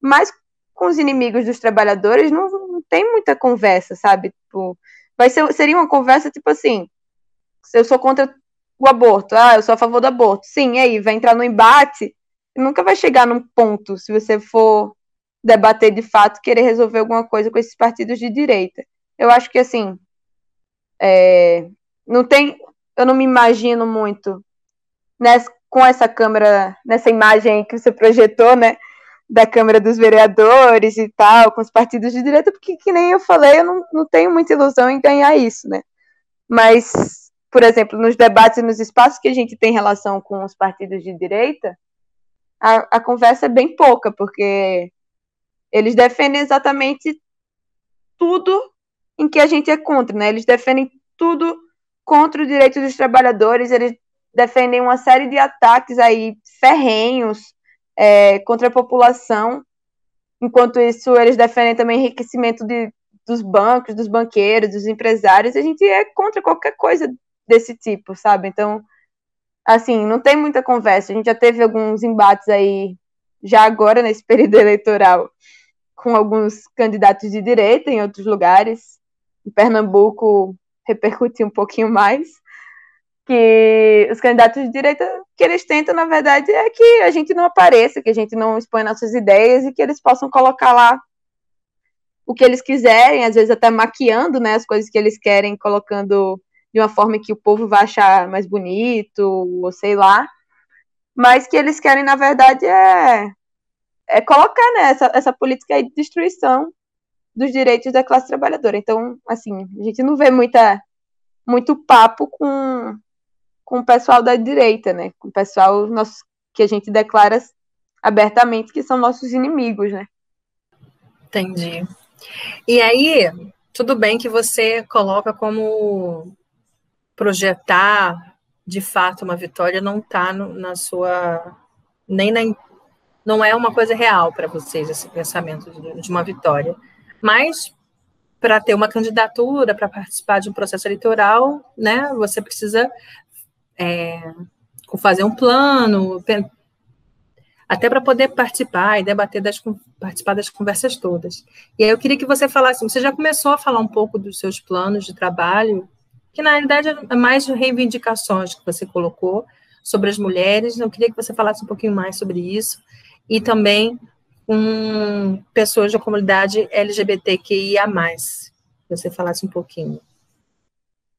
mas com os inimigos dos trabalhadores não tem muita conversa, sabe? Tipo, vai ser, seria uma conversa tipo assim: eu sou contra o aborto, ah, eu sou a favor do aborto. Sim, e aí vai entrar no embate, nunca vai chegar num ponto se você for debater de fato, querer resolver alguma coisa com esses partidos de direita. Eu acho que assim, é, não tem eu não me imagino muito nessa, com essa câmera, nessa imagem que você projetou, né? Da Câmara dos Vereadores e tal, com os partidos de direita, porque, que nem eu falei, eu não, não tenho muita ilusão em ganhar isso, né? Mas, por exemplo, nos debates e nos espaços que a gente tem em relação com os partidos de direita, a, a conversa é bem pouca, porque eles defendem exatamente tudo em que a gente é contra, né? Eles defendem tudo contra os direitos dos trabalhadores, eles defendem uma série de ataques aí ferrenhos é, contra a população. Enquanto isso, eles defendem também enriquecimento de, dos bancos, dos banqueiros, dos empresários. A gente é contra qualquer coisa desse tipo, sabe? Então, assim, não tem muita conversa. A gente já teve alguns embates aí, já agora nesse (laughs) período eleitoral, com alguns candidatos de direita em outros lugares. Em Pernambuco, repercutir um pouquinho mais, que os candidatos de direita, que eles tentam, na verdade, é que a gente não apareça, que a gente não expõe nossas ideias e que eles possam colocar lá o que eles quiserem, às vezes até maquiando, né, as coisas que eles querem, colocando de uma forma que o povo vai achar mais bonito, ou sei lá, mas que eles querem, na verdade, é, é colocar né, essa, essa política de destruição dos direitos da classe trabalhadora. Então, assim, a gente não vê muita, muito papo com, com o pessoal da direita, né? Com o pessoal nosso, que a gente declara abertamente que são nossos inimigos, né? Entendi. E aí, tudo bem que você coloca como projetar de fato uma vitória não está na sua nem na não é uma coisa real para vocês esse pensamento de, de uma vitória. Mas para ter uma candidatura, para participar de um processo eleitoral, né, você precisa é, fazer um plano, até para poder participar e debater das participar das conversas todas. E aí eu queria que você falasse, você já começou a falar um pouco dos seus planos de trabalho, que na realidade é mais reivindicações que você colocou sobre as mulheres. Eu queria que você falasse um pouquinho mais sobre isso e também com pessoas da comunidade LGBTQIA+. Você falasse um pouquinho.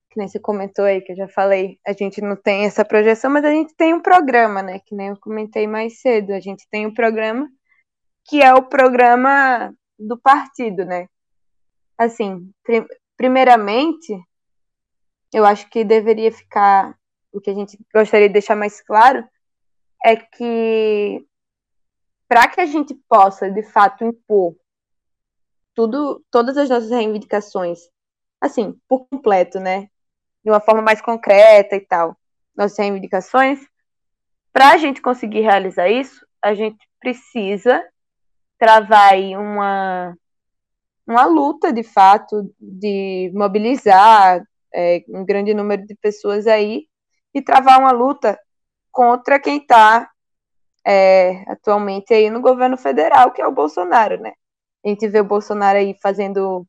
Que nem você comentou aí, que eu já falei, a gente não tem essa projeção, mas a gente tem um programa, né? Que nem eu comentei mais cedo. A gente tem um programa que é o programa do partido, né? Assim, prim primeiramente, eu acho que deveria ficar o que a gente gostaria de deixar mais claro é que para que a gente possa, de fato, impor tudo, todas as nossas reivindicações, assim, por completo, né? De uma forma mais concreta e tal, nossas reivindicações, para a gente conseguir realizar isso, a gente precisa travar aí uma, uma luta, de fato, de mobilizar é, um grande número de pessoas aí e travar uma luta contra quem está é, atualmente aí no governo federal, que é o Bolsonaro, né? A gente vê o Bolsonaro aí fazendo,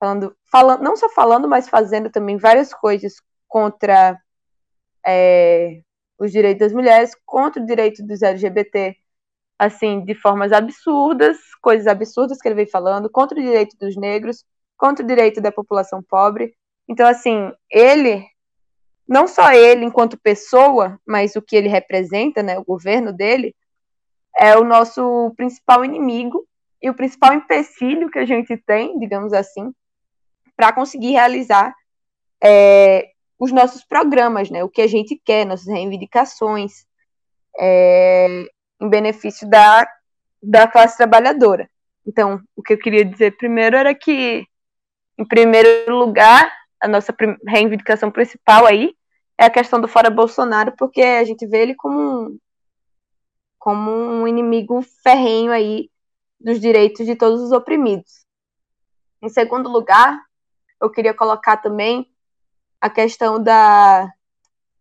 falando, falando não só falando, mas fazendo também várias coisas contra é, os direitos das mulheres, contra o direito dos LGBT, assim, de formas absurdas, coisas absurdas que ele vem falando, contra o direito dos negros, contra o direito da população pobre. Então, assim, ele, não só ele enquanto pessoa, mas o que ele representa, né, o governo dele, é o nosso principal inimigo e o principal empecilho que a gente tem, digamos assim, para conseguir realizar é, os nossos programas, né? O que a gente quer, nossas reivindicações, é, em benefício da, da classe trabalhadora. Então, o que eu queria dizer primeiro era que, em primeiro lugar, a nossa reivindicação principal aí é a questão do fora Bolsonaro, porque a gente vê ele como um, como um inimigo ferrenho aí dos direitos de todos os oprimidos. Em segundo lugar, eu queria colocar também a questão da.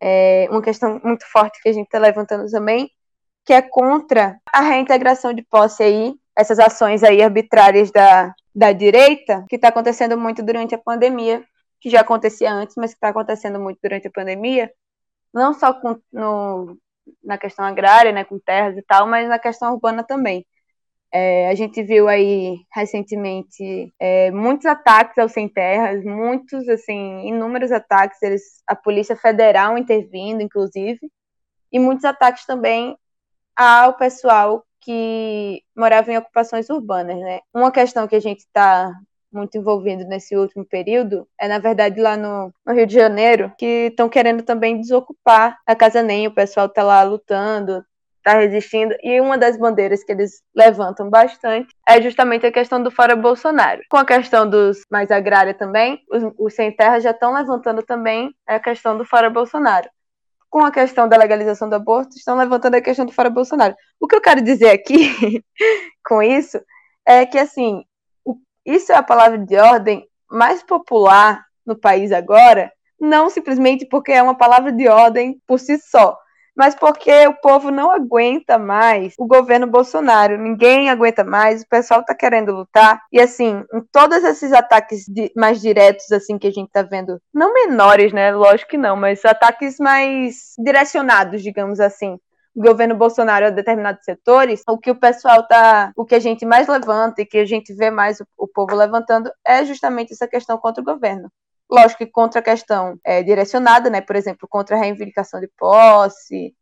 É, uma questão muito forte que a gente está levantando também, que é contra a reintegração de posse aí, essas ações aí arbitrárias da, da direita, que está acontecendo muito durante a pandemia, que já acontecia antes, mas que está acontecendo muito durante a pandemia, não só com, no, na questão agrária, né, com terras e tal, mas na questão urbana também. É, a gente viu aí recentemente é, muitos ataques aos sem terras, muitos, assim, inúmeros ataques, eles, a Polícia Federal intervindo, inclusive, e muitos ataques também ao pessoal que morava em ocupações urbanas, né? Uma questão que a gente está muito envolvido nesse último período é, na verdade, lá no, no Rio de Janeiro, que estão querendo também desocupar a Casa Nem, o pessoal está lá lutando, está resistindo. E uma das bandeiras que eles levantam bastante é justamente a questão do fora Bolsonaro. Com a questão dos mais agrária também, os, os sem terra já estão levantando também a questão do fora Bolsonaro. Com a questão da legalização do aborto, estão levantando a questão do fora Bolsonaro. O que eu quero dizer aqui (laughs) com isso é que, assim, isso é a palavra de ordem mais popular no país agora, não simplesmente porque é uma palavra de ordem por si só, mas porque o povo não aguenta mais o governo Bolsonaro. Ninguém aguenta mais, o pessoal tá querendo lutar. E assim, em todos esses ataques mais diretos, assim, que a gente tá vendo, não menores, né? Lógico que não, mas ataques mais direcionados, digamos assim, o governo Bolsonaro a determinados setores, o que o pessoal tá, o que a gente mais levanta e que a gente vê mais o, o povo levantando é justamente essa questão contra o governo. Lógico que contra a questão é, direcionada, né, por exemplo, contra a reivindicação de posse,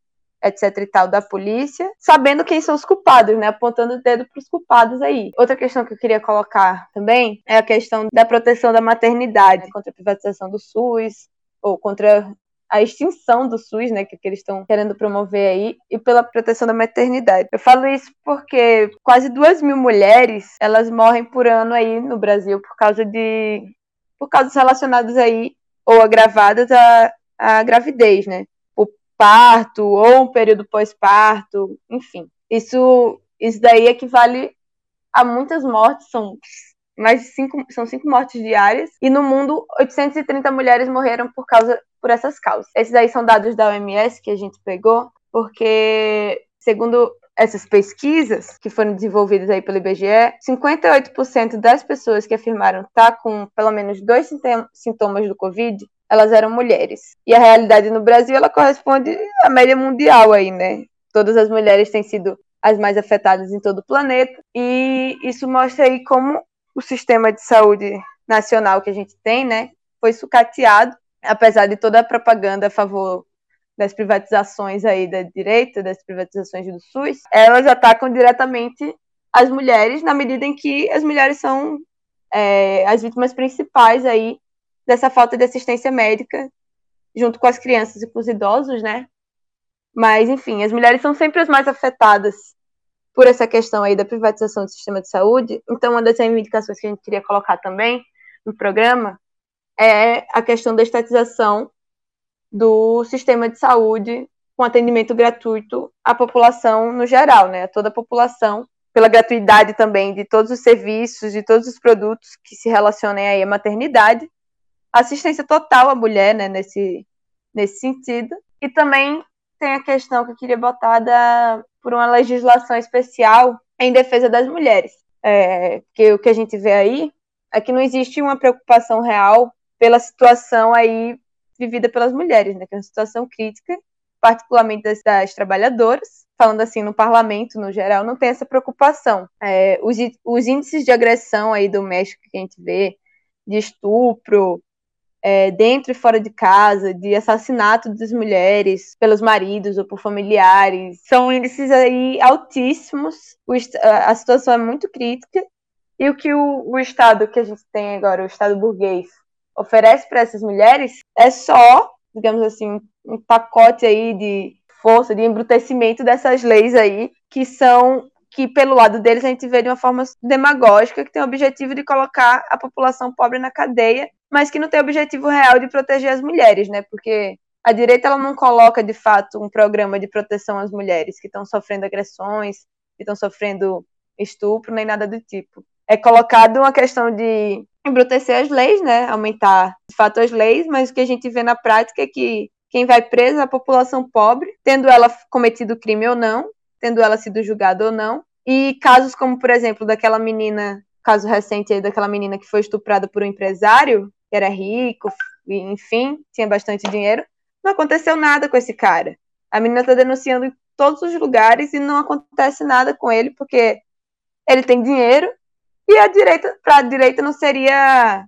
etc e tal, da polícia, sabendo quem são os culpados, né, apontando o dedo para os culpados aí. Outra questão que eu queria colocar também é a questão da proteção da maternidade, contra a privatização do SUS, ou contra a extinção do SUS, né, que, que eles estão querendo promover aí, e pela proteção da maternidade. Eu falo isso porque quase duas mil mulheres, elas morrem por ano aí no Brasil por causa de por causas relacionadas aí, ou agravadas à, à gravidez, né? O parto, ou um período pós-parto, enfim. Isso, isso daí equivale a muitas mortes, são mais cinco, são cinco mortes diárias, e no mundo 830 mulheres morreram por causa por essas causas. Esses aí são dados da OMS que a gente pegou, porque segundo essas pesquisas que foram desenvolvidas aí pelo IBGE, 58% das pessoas que afirmaram estar com pelo menos dois sintomas do Covid, elas eram mulheres. E a realidade no Brasil, ela corresponde à média mundial aí, né? Todas as mulheres têm sido as mais afetadas em todo o planeta, e isso mostra aí como o sistema de saúde nacional que a gente tem, né, foi sucateado, apesar de toda a propaganda a favor das privatizações aí da direita, das privatizações do SUS, elas atacam diretamente as mulheres, na medida em que as mulheres são é, as vítimas principais aí dessa falta de assistência médica, junto com as crianças e com os idosos, né? Mas, enfim, as mulheres são sempre as mais afetadas por essa questão aí da privatização do sistema de saúde. Então, uma das reivindicações que a gente queria colocar também no programa é a questão da estatização do sistema de saúde com atendimento gratuito à população no geral, né? A toda a população, pela gratuidade também de todos os serviços, de todos os produtos que se relacionem aí à maternidade, assistência total à mulher, né, nesse, nesse sentido, e também tem a questão que eu queria botar da, por uma legislação especial em defesa das mulheres, é, que o que a gente vê aí é que não existe uma preocupação real pela situação aí vivida pelas mulheres, né, que é uma situação crítica, particularmente das, das trabalhadoras, falando assim no parlamento no geral, não tem essa preocupação. É, os, os índices de agressão aí doméstica que a gente vê, de estupro, é, dentro e fora de casa, de assassinato das mulheres pelos maridos ou por familiares, são índices aí altíssimos. O, a situação é muito crítica e o que o, o Estado que a gente tem agora, o Estado burguês, oferece para essas mulheres é só, digamos assim, um pacote aí de força, de embrutecimento dessas leis aí, que são que pelo lado deles a gente vê de uma forma demagógica, que tem o objetivo de colocar a população pobre na cadeia, mas que não tem o objetivo real de proteger as mulheres, né? Porque a direita ela não coloca de fato um programa de proteção às mulheres que estão sofrendo agressões, que estão sofrendo estupro, nem nada do tipo. É colocado uma questão de embrutecer as leis, né? Aumentar de fato as leis, mas o que a gente vê na prática é que quem vai preso é a população pobre, tendo ela cometido crime ou não, tendo ela sido julgada ou não. E casos como, por exemplo, daquela menina, caso recente aí daquela menina que foi estuprada por um empresário, que era rico, enfim, tinha bastante dinheiro, não aconteceu nada com esse cara. A menina está denunciando em todos os lugares e não acontece nada com ele porque ele tem dinheiro e a direita, para a direita não seria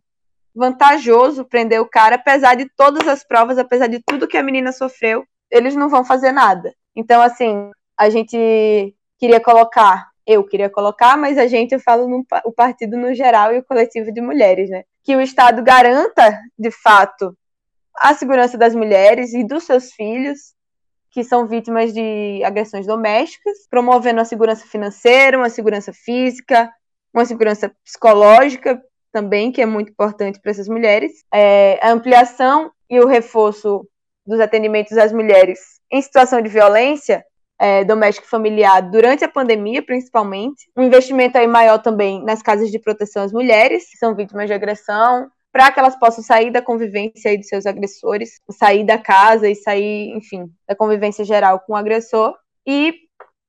vantajoso prender o cara, apesar de todas as provas, apesar de tudo que a menina sofreu, eles não vão fazer nada. Então, assim, a gente queria colocar, eu queria colocar, mas a gente, eu falo no, o partido no geral e o coletivo de mulheres, né? Que o Estado garanta, de fato, a segurança das mulheres e dos seus filhos, que são vítimas de agressões domésticas, promovendo a segurança financeira, uma segurança física, uma segurança psicológica também, que é muito importante para essas mulheres, é, a ampliação e o reforço dos atendimentos às mulheres em situação de violência é, doméstica e familiar durante a pandemia, principalmente. Um investimento aí maior também nas casas de proteção às mulheres, que são vítimas de agressão, para que elas possam sair da convivência aí dos seus agressores, sair da casa e sair, enfim, da convivência geral com o agressor. E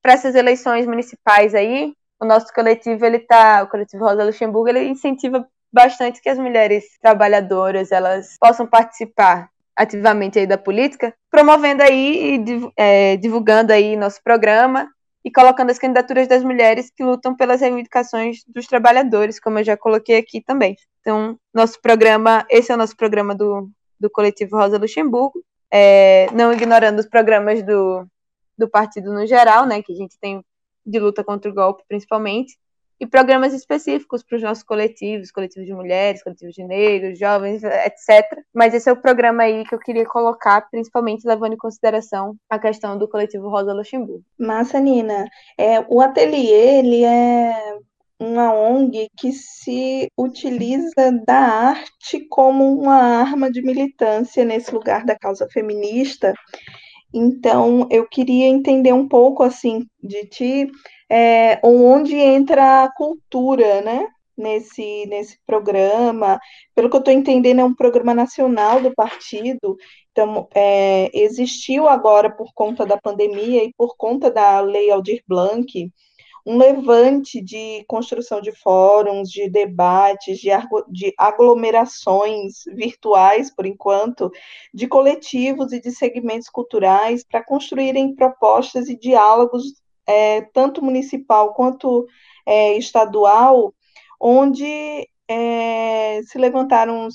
para essas eleições municipais aí, o nosso coletivo, ele tá, o coletivo Rosa Luxemburgo, ele incentiva bastante que as mulheres trabalhadoras elas possam participar ativamente aí da política, promovendo aí e é, divulgando aí nosso programa e colocando as candidaturas das mulheres que lutam pelas reivindicações dos trabalhadores, como eu já coloquei aqui também. Então, nosso programa, esse é o nosso programa do, do coletivo Rosa Luxemburgo, é, não ignorando os programas do, do partido no geral, né, que a gente tem de luta contra o golpe, principalmente, e programas específicos para os nossos coletivos, coletivos de mulheres, coletivos de negros, jovens, etc. Mas esse é o programa aí que eu queria colocar, principalmente levando em consideração a questão do coletivo Rosa Luxemburgo. Massa, Nina. É, o ateliê, ele é uma ONG que se utiliza da arte como uma arma de militância nesse lugar da causa feminista. Então, eu queria entender um pouco assim de ti é, onde entra a cultura, né? Nesse, nesse programa. Pelo que eu estou entendendo, é um programa nacional do partido. Então, é, existiu agora, por conta da pandemia e por conta da Lei Aldir Blanc, um levante de construção de fóruns, de debates, de, de aglomerações virtuais, por enquanto, de coletivos e de segmentos culturais para construírem propostas e diálogos é, tanto municipal quanto é, estadual, onde é, se levantaram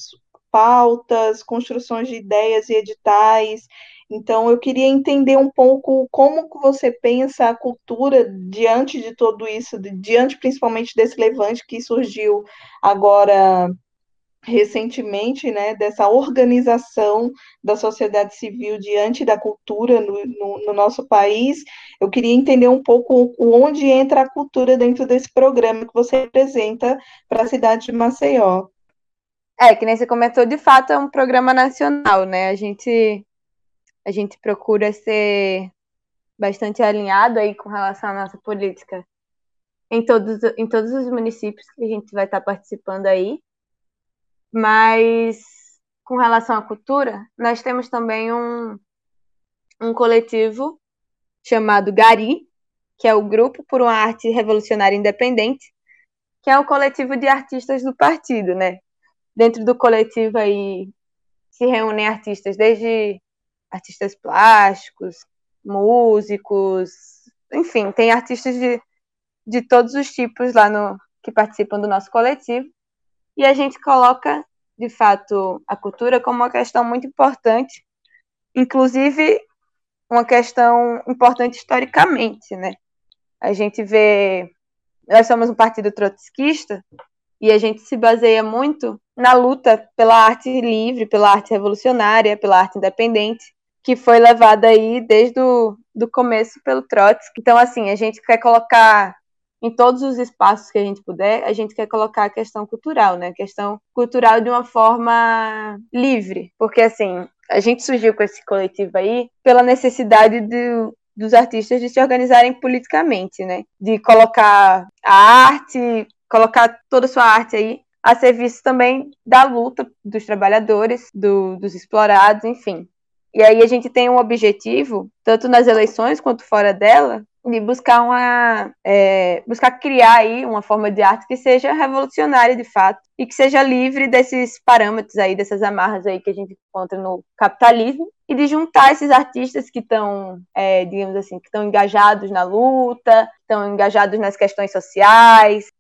pautas, construções de ideias e editais. Então, eu queria entender um pouco como você pensa a cultura diante de tudo isso, diante principalmente desse levante que surgiu agora recentemente, né, dessa organização da sociedade civil diante da cultura no, no, no, nosso país, eu queria entender um pouco onde entra a cultura dentro desse programa que você apresenta para a cidade de Maceió. É, que nem você comentou, de fato é um programa nacional, né? A gente, a gente procura ser bastante alinhado aí com relação à nossa política em todos, em todos os municípios que a gente vai estar participando aí. Mas com relação à cultura, nós temos também um, um coletivo chamado Gari, que é o Grupo por uma Arte Revolucionária Independente, que é o coletivo de artistas do partido, né? Dentro do coletivo aí se reúnem artistas, desde artistas plásticos, músicos, enfim, tem artistas de, de todos os tipos lá no que participam do nosso coletivo. E a gente coloca, de fato, a cultura como uma questão muito importante, inclusive uma questão importante historicamente, né? A gente vê, nós somos um partido trotskista e a gente se baseia muito na luta pela arte livre, pela arte revolucionária, pela arte independente, que foi levada aí desde o do começo pelo Trotsky. Então, assim, a gente quer colocar em todos os espaços que a gente puder, a gente quer colocar a questão cultural, né? A questão cultural de uma forma livre, porque assim, a gente surgiu com esse coletivo aí pela necessidade de, dos artistas de se organizarem politicamente, né? De colocar a arte, colocar toda a sua arte aí a serviço também da luta dos trabalhadores, do, dos explorados, enfim. E aí a gente tem um objetivo, tanto nas eleições quanto fora dela, de buscar uma é, buscar criar aí uma forma de arte que seja revolucionária de fato e que seja livre desses parâmetros aí dessas amarras aí que a gente encontra no capitalismo e de juntar esses artistas que estão é, digamos assim que estão engajados na luta estão engajados nas questões sociais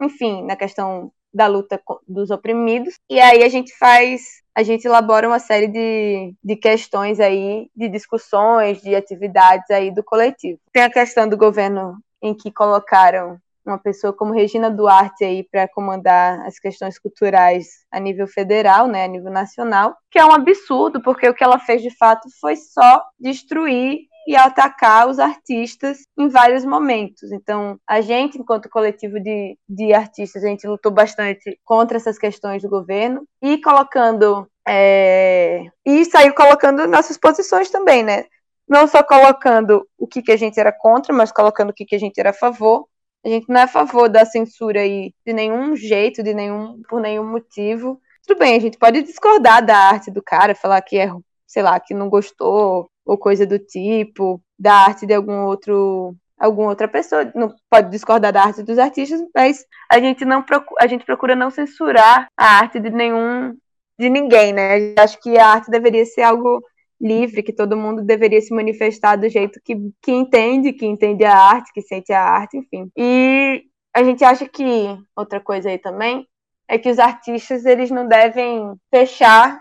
enfim na questão da luta dos oprimidos e aí a gente faz a gente elabora uma série de, de questões aí, de discussões, de atividades aí do coletivo. Tem a questão do governo em que colocaram uma pessoa como Regina Duarte aí para comandar as questões culturais a nível federal, né, a nível nacional, que é um absurdo, porque o que ela fez de fato foi só destruir e atacar os artistas em vários momentos. Então, a gente, enquanto coletivo de, de artistas, a gente lutou bastante contra essas questões do governo e colocando. É... E saiu colocando nossas posições também, né? Não só colocando o que, que a gente era contra, mas colocando o que, que a gente era a favor. A gente não é a favor da censura aí de nenhum jeito, de nenhum, por nenhum motivo. Tudo bem, a gente pode discordar da arte do cara, falar que é, sei lá, que não gostou, ou coisa do tipo, da arte de algum outro alguma outra pessoa, não pode discordar da arte dos artistas, mas a gente não procura, a gente procura não censurar a arte de nenhum de ninguém, né? Acho que a arte deveria ser algo livre, que todo mundo deveria se manifestar do jeito que, que entende, que entende a arte, que sente a arte, enfim. E a gente acha que outra coisa aí também é que os artistas eles não devem fechar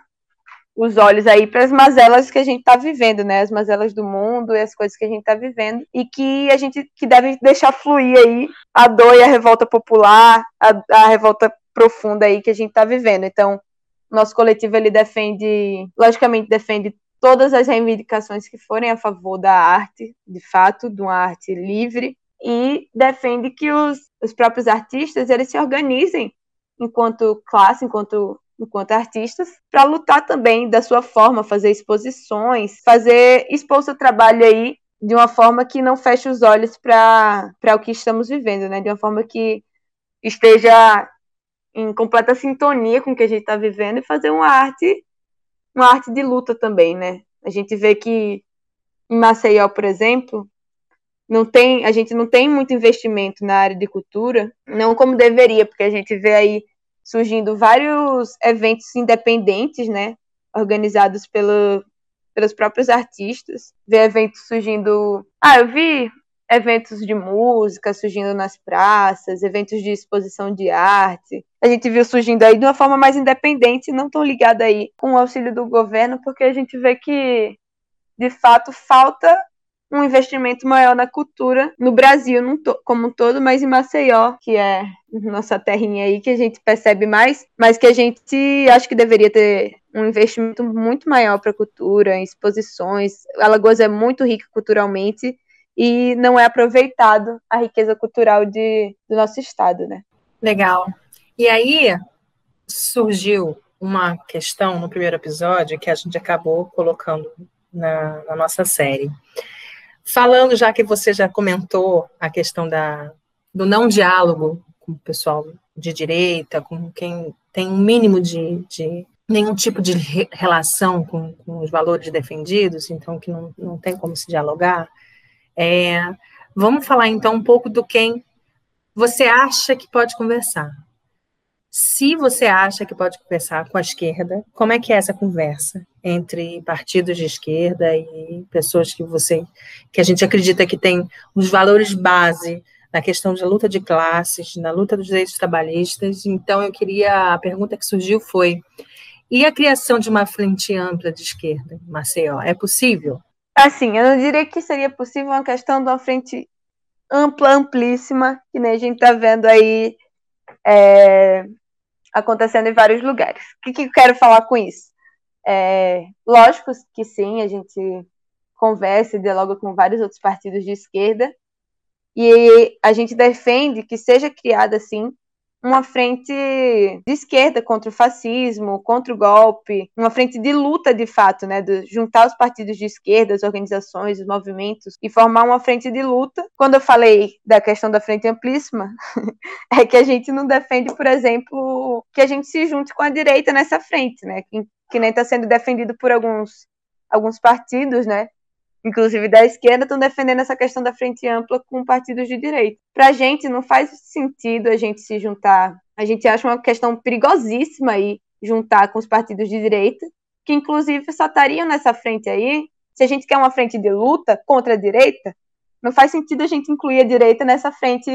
os olhos aí para as mazelas que a gente está vivendo, né? As mazelas do mundo e as coisas que a gente está vivendo e que a gente que deve deixar fluir aí a dor e a revolta popular, a, a revolta profunda aí que a gente está vivendo. Então, nosso coletivo ele defende, logicamente defende todas as reivindicações que forem a favor da arte, de fato, de uma arte livre e defende que os, os próprios artistas eles se organizem enquanto classe, enquanto enquanto artistas, para lutar também da sua forma, fazer exposições, fazer expor seu trabalho aí de uma forma que não feche os olhos para o que estamos vivendo, né? De uma forma que esteja em completa sintonia com o que a gente está vivendo e fazer uma arte, uma arte de luta também, né? A gente vê que em Maceió, por exemplo, não tem, a gente não tem muito investimento na área de cultura, não como deveria, porque a gente vê aí surgindo vários eventos independentes, né, organizados pelo, pelos próprios artistas. Ver eventos surgindo. Ah, eu vi eventos de música surgindo nas praças, eventos de exposição de arte. A gente viu surgindo aí de uma forma mais independente, não tão ligada aí com o auxílio do governo, porque a gente vê que de fato falta um investimento maior na cultura no Brasil como um todo, mas em Maceió, que é nossa terrinha aí, que a gente percebe mais, mas que a gente acha que deveria ter um investimento muito maior para a cultura, em exposições. Alagoas é muito rica culturalmente e não é aproveitado a riqueza cultural de, do nosso estado, né? Legal. E aí surgiu uma questão no primeiro episódio que a gente acabou colocando na, na nossa série Falando, já que você já comentou a questão da, do não diálogo com o pessoal de direita, com quem tem um mínimo de, de nenhum tipo de re relação com, com, os valores defendidos, então que não, não tem como se dialogar. É, vamos falar então um pouco do quem você acha que pode conversar. Se você acha que pode conversar com a esquerda, como é que é essa conversa entre partidos de esquerda e pessoas que você, que a gente acredita que tem os valores base na questão da luta de classes, na luta dos direitos trabalhistas. Então, eu queria, a pergunta que surgiu foi, e a criação de uma frente ampla de esquerda, Maceió, é possível? Assim, eu não diria que seria possível uma questão de uma frente ampla, amplíssima, que nem a gente está vendo aí é, acontecendo em vários lugares. O que, que eu quero falar com isso? É, lógico que sim, a gente conversa e dialoga com vários outros partidos de esquerda, e a gente defende que seja criada, assim, uma frente de esquerda contra o fascismo, contra o golpe, uma frente de luta de fato, né, de juntar os partidos de esquerda, as organizações, os movimentos e formar uma frente de luta. Quando eu falei da questão da frente amplíssima, (laughs) é que a gente não defende, por exemplo, que a gente se junte com a direita nessa frente, né, que, que nem está sendo defendido por alguns alguns partidos, né, inclusive da esquerda, estão defendendo essa questão da frente ampla com partidos de direita. Para a gente, não faz sentido a gente se juntar. A gente acha uma questão perigosíssima aí juntar com os partidos de direita, que inclusive só estariam nessa frente aí. Se a gente quer uma frente de luta contra a direita, não faz sentido a gente incluir a direita nessa frente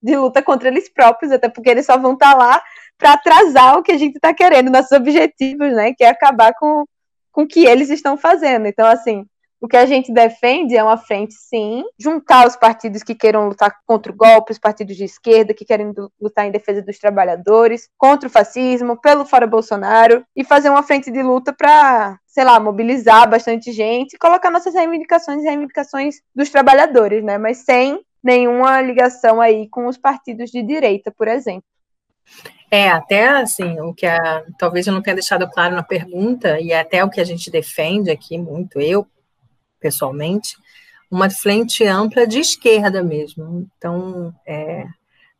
de luta contra eles próprios, até porque eles só vão estar tá lá para atrasar o que a gente está querendo, nossos objetivos, né? Que é acabar com, com o que eles estão fazendo. Então, assim, o que a gente defende é uma frente, sim, juntar os partidos que queiram lutar contra o golpe, os partidos de esquerda que querem lutar em defesa dos trabalhadores, contra o fascismo, pelo fora Bolsonaro, e fazer uma frente de luta para, sei lá, mobilizar bastante gente e colocar nossas reivindicações e reivindicações dos trabalhadores, né? Mas sem nenhuma ligação aí com os partidos de direita, por exemplo. É, até assim, o que a, talvez eu não tenha deixado claro na pergunta, e é até o que a gente defende aqui muito, eu pessoalmente, uma frente ampla de esquerda mesmo. Então, é,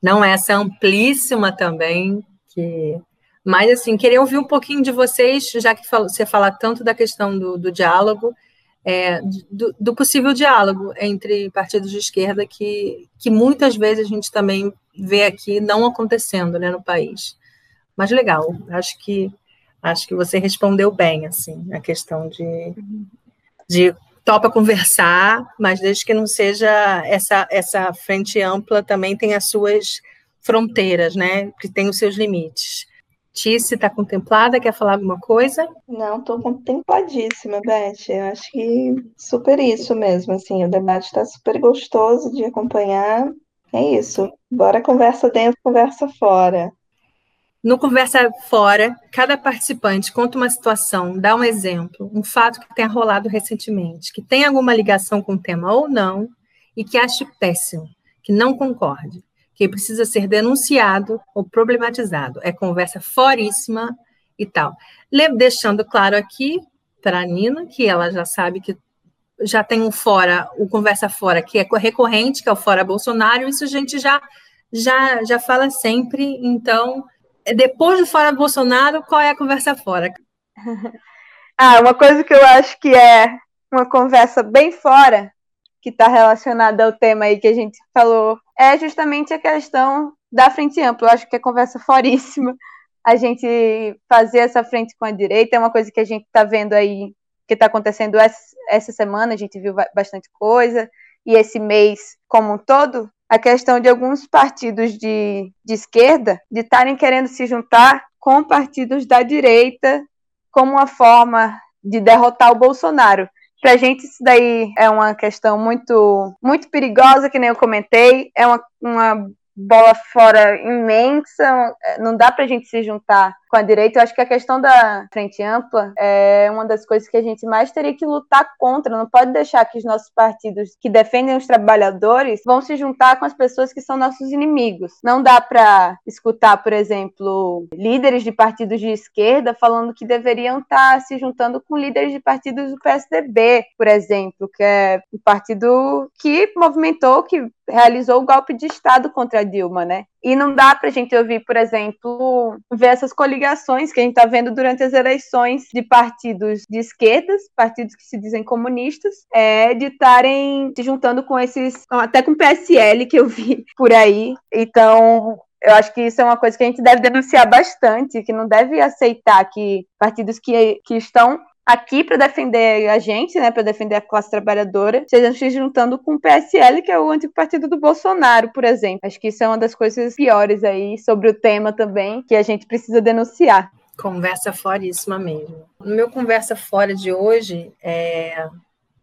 não é essa amplíssima também que. Mas, assim, queria ouvir um pouquinho de vocês, já que você fala tanto da questão do, do diálogo, é, do, do, possível diálogo entre partidos de esquerda, que, que muitas vezes a gente também vê aqui não acontecendo né, no país. Mas legal, acho que acho que você respondeu bem assim a questão de, de topa conversar, mas desde que não seja essa, essa frente ampla, também tem as suas fronteiras, né? Que tem os seus limites. Tice está contemplada? Quer falar alguma coisa? Não, estou contempladíssima, Beth. Eu acho que super isso mesmo. Assim, o debate está super gostoso de acompanhar. É isso. Bora conversa dentro, conversa fora. No Conversa Fora, cada participante conta uma situação, dá um exemplo, um fato que tenha rolado recentemente, que tem alguma ligação com o tema ou não, e que ache péssimo, que não concorde, que precisa ser denunciado ou problematizado. É conversa foríssima e tal. Deixando claro aqui para a Nina, que ela já sabe que já tem um fora, o conversa fora que é recorrente, que é o fora Bolsonaro, isso a gente já já já fala sempre, então depois do Fora Bolsonaro, qual é a conversa fora? (laughs) ah, uma coisa que eu acho que é uma conversa bem fora, que está relacionada ao tema aí que a gente falou, é justamente a questão da frente ampla. Eu acho que é conversa foríssima. A gente fazer essa frente com a direita é uma coisa que a gente está vendo aí, que está acontecendo essa, essa semana, a gente viu bastante coisa, e esse mês como um todo, a questão de alguns partidos de, de esquerda de estarem querendo se juntar com partidos da direita como uma forma de derrotar o Bolsonaro. Para a gente isso daí é uma questão muito muito perigosa, que nem eu comentei, é uma, uma bola fora imensa, não dá para a gente se juntar com a direita. Eu acho que a questão da frente ampla é uma das coisas que a gente mais teria que lutar contra. Não pode deixar que os nossos partidos que defendem os trabalhadores vão se juntar com as pessoas que são nossos inimigos. Não dá para escutar, por exemplo, líderes de partidos de esquerda falando que deveriam estar tá se juntando com líderes de partidos do PSDB, por exemplo, que é um partido que movimentou, que realizou o golpe de Estado contra a Dilma, né? E não dá para a gente ouvir, por exemplo, ver essas coligações que a gente está vendo durante as eleições de partidos de esquerdas, partidos que se dizem comunistas, é, de estarem se juntando com esses, até com o PSL que eu vi por aí. Então, eu acho que isso é uma coisa que a gente deve denunciar bastante, que não deve aceitar que partidos que, que estão aqui para defender a gente, né, para defender a classe trabalhadora, estejam se juntando com o PSL, que é o antigo partido do Bolsonaro, por exemplo. Acho que isso é uma das coisas piores aí sobre o tema também, que a gente precisa denunciar. Conversa foríssima mesmo. No meu conversa fora de hoje, é...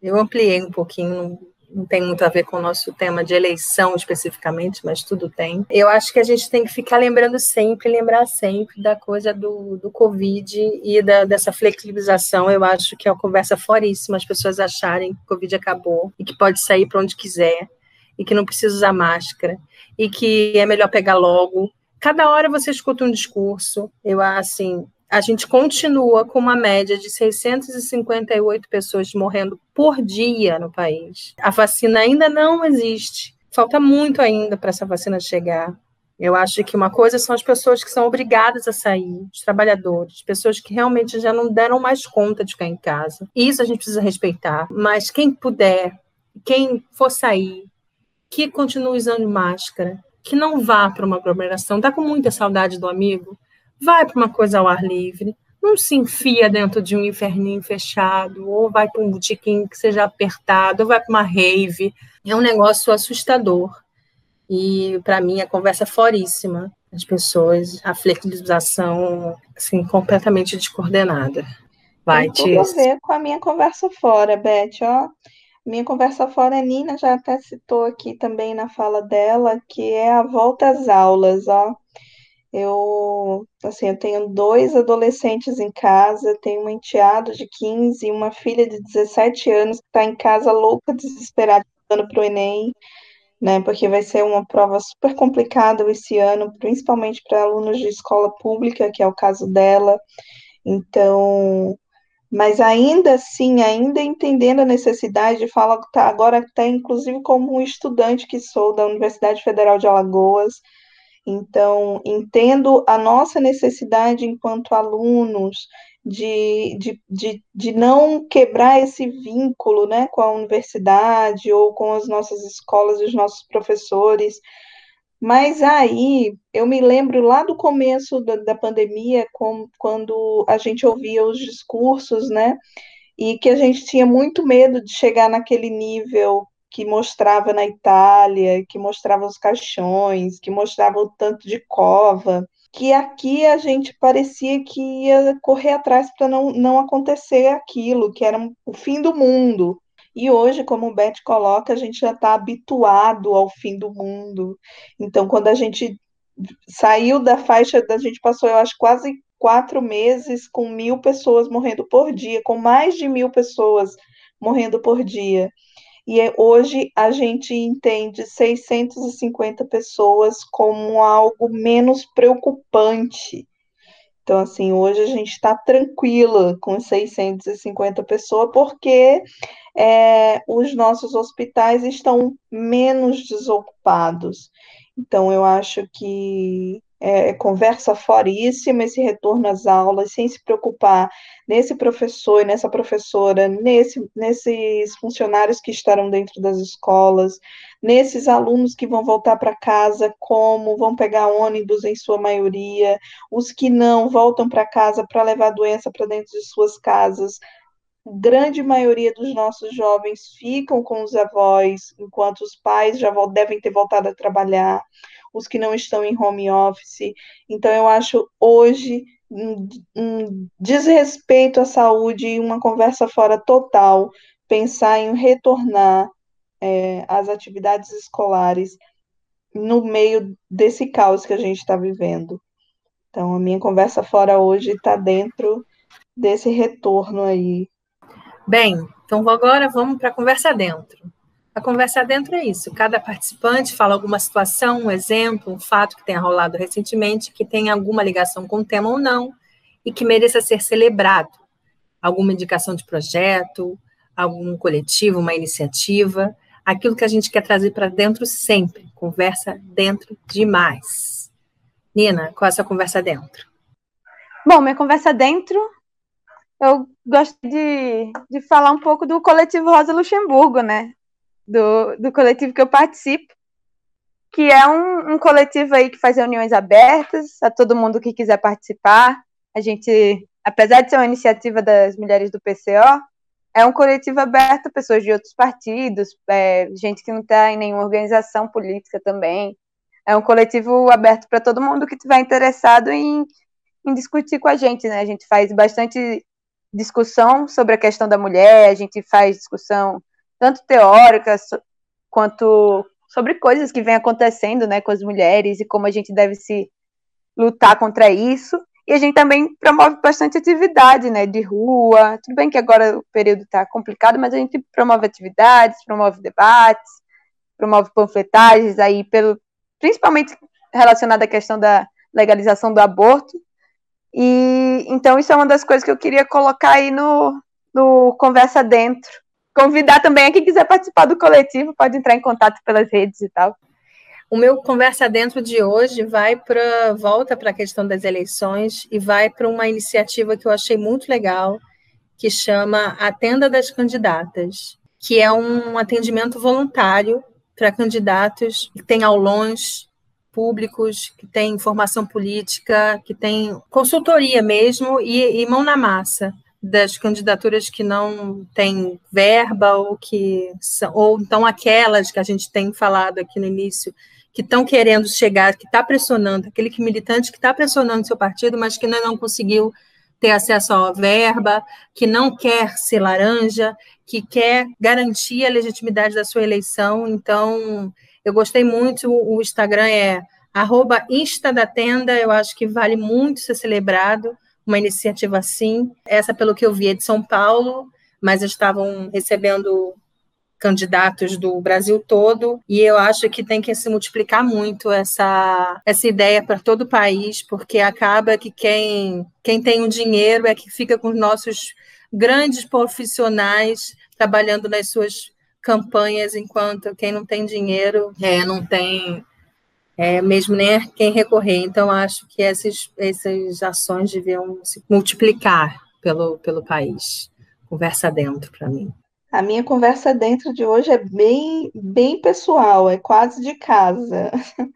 eu ampliei um pouquinho não tem muito a ver com o nosso tema de eleição especificamente, mas tudo tem. Eu acho que a gente tem que ficar lembrando sempre, lembrar sempre da coisa do, do Covid e da, dessa flexibilização. Eu acho que é uma conversa foríssima as pessoas acharem que o Covid acabou e que pode sair para onde quiser e que não precisa usar máscara e que é melhor pegar logo. Cada hora você escuta um discurso. Eu, assim, a gente continua com uma média de 658 pessoas morrendo por dia no país. A vacina ainda não existe. Falta muito ainda para essa vacina chegar. Eu acho que uma coisa são as pessoas que são obrigadas a sair, os trabalhadores, pessoas que realmente já não deram mais conta de ficar em casa. Isso a gente precisa respeitar. Mas quem puder, quem for sair, que continue usando máscara, que não vá para uma aglomeração, está com muita saudade do amigo, vai para uma coisa ao ar livre, não se enfia dentro de um inferninho fechado, ou vai para um botequim que seja apertado, ou vai para uma rave. É um negócio assustador. E, para mim, a conversa é foríssima. As pessoas, a flexibilização, assim, completamente descoordenada. Vai, Tem tudo a ver com a minha conversa fora, Beth, ó. Minha conversa fora, a Nina já até citou aqui também na fala dela, que é a volta às aulas, ó. Eu, assim, eu tenho dois adolescentes em casa, tenho um enteado de 15 e uma filha de 17 anos que está em casa louca, desesperada, estudando para o Enem, né? Porque vai ser uma prova super complicada esse ano, principalmente para alunos de escola pública, que é o caso dela. Então, mas ainda assim, ainda entendendo a necessidade, de falar tá, agora até inclusive como um estudante que sou da Universidade Federal de Alagoas, então, entendo a nossa necessidade enquanto alunos de, de, de, de não quebrar esse vínculo né, com a universidade ou com as nossas escolas e os nossos professores. Mas aí eu me lembro lá do começo da, da pandemia, com, quando a gente ouvia os discursos, né? E que a gente tinha muito medo de chegar naquele nível que mostrava na Itália, que mostrava os caixões, que mostrava o tanto de cova, que aqui a gente parecia que ia correr atrás para não, não acontecer aquilo, que era o fim do mundo. E hoje, como o Beth coloca, a gente já está habituado ao fim do mundo. Então, quando a gente saiu da faixa, a gente passou, eu acho, quase quatro meses com mil pessoas morrendo por dia, com mais de mil pessoas morrendo por dia. E é, hoje a gente entende 650 pessoas como algo menos preocupante. Então, assim, hoje a gente está tranquila com 650 pessoas, porque é, os nossos hospitais estão menos desocupados. Então, eu acho que é, conversa foríssima esse retorno às aulas, sem se preocupar nesse professor e nessa professora, nesse, nesses funcionários que estarão dentro das escolas, nesses alunos que vão voltar para casa, como vão pegar ônibus em sua maioria, os que não voltam para casa para levar doença para dentro de suas casas. Grande maioria dos nossos jovens ficam com os avós, enquanto os pais já devem ter voltado a trabalhar os que não estão em home office. Então, eu acho hoje um, um desrespeito à saúde e uma conversa fora total pensar em retornar é, às atividades escolares no meio desse caos que a gente está vivendo. Então, a minha conversa fora hoje está dentro desse retorno aí. Bem, então agora vamos para a conversa dentro. A conversa dentro é isso. Cada participante fala alguma situação, um exemplo, um fato que tenha rolado recentemente, que tenha alguma ligação com o tema ou não, e que mereça ser celebrado. Alguma indicação de projeto, algum coletivo, uma iniciativa, aquilo que a gente quer trazer para dentro sempre. Conversa dentro demais. Nina, qual é a sua conversa dentro? Bom, minha conversa dentro, eu gosto de, de falar um pouco do coletivo Rosa Luxemburgo, né? do, do coletivo que eu participo, que é um, um coletivo aí que faz reuniões abertas a todo mundo que quiser participar. A gente, apesar de ser uma iniciativa das mulheres do PCO, é um coletivo aberto a pessoas de outros partidos, é, gente que não está em nenhuma organização política também. É um coletivo aberto para todo mundo que estiver interessado em, em discutir com a gente, né? A gente faz bastante discussão sobre a questão da mulher, a gente faz discussão tanto teóricas quanto sobre coisas que vem acontecendo né, com as mulheres e como a gente deve se lutar contra isso. E a gente também promove bastante atividade né, de rua. Tudo bem que agora o período está complicado, mas a gente promove atividades, promove debates, promove panfletagens, aí pelo, principalmente relacionada à questão da legalização do aborto. E então isso é uma das coisas que eu queria colocar aí no, no Conversa Dentro, convidar também a quem quiser participar do coletivo, pode entrar em contato pelas redes e tal. O meu conversa dentro de hoje vai para volta para a questão das eleições e vai para uma iniciativa que eu achei muito legal, que chama a Tenda das Candidatas, que é um atendimento voluntário para candidatos que têm aulões públicos, que têm informação política, que têm consultoria mesmo e, e mão na massa das candidaturas que não têm verba ou que são, ou então aquelas que a gente tem falado aqui no início que estão querendo chegar, que está pressionando, aquele que militante que está pressionando seu partido, mas que ainda não conseguiu ter acesso à verba, que não quer ser laranja, que quer garantir a legitimidade da sua eleição. Então, eu gostei muito, o Instagram é arroba Insta da Tenda, eu acho que vale muito ser celebrado uma iniciativa assim. Essa, pelo que eu vi, é de São Paulo, mas estavam recebendo candidatos do Brasil todo, e eu acho que tem que se multiplicar muito essa, essa ideia para todo o país, porque acaba que quem, quem tem o dinheiro é que fica com os nossos grandes profissionais trabalhando nas suas campanhas, enquanto quem não tem dinheiro é, não tem é, mesmo nem quem recorrer. Então, acho que essas, essas ações deviam se multiplicar pelo, pelo país. Conversa dentro para mim. A minha conversa dentro de hoje é bem, bem pessoal, é quase de casa. (laughs)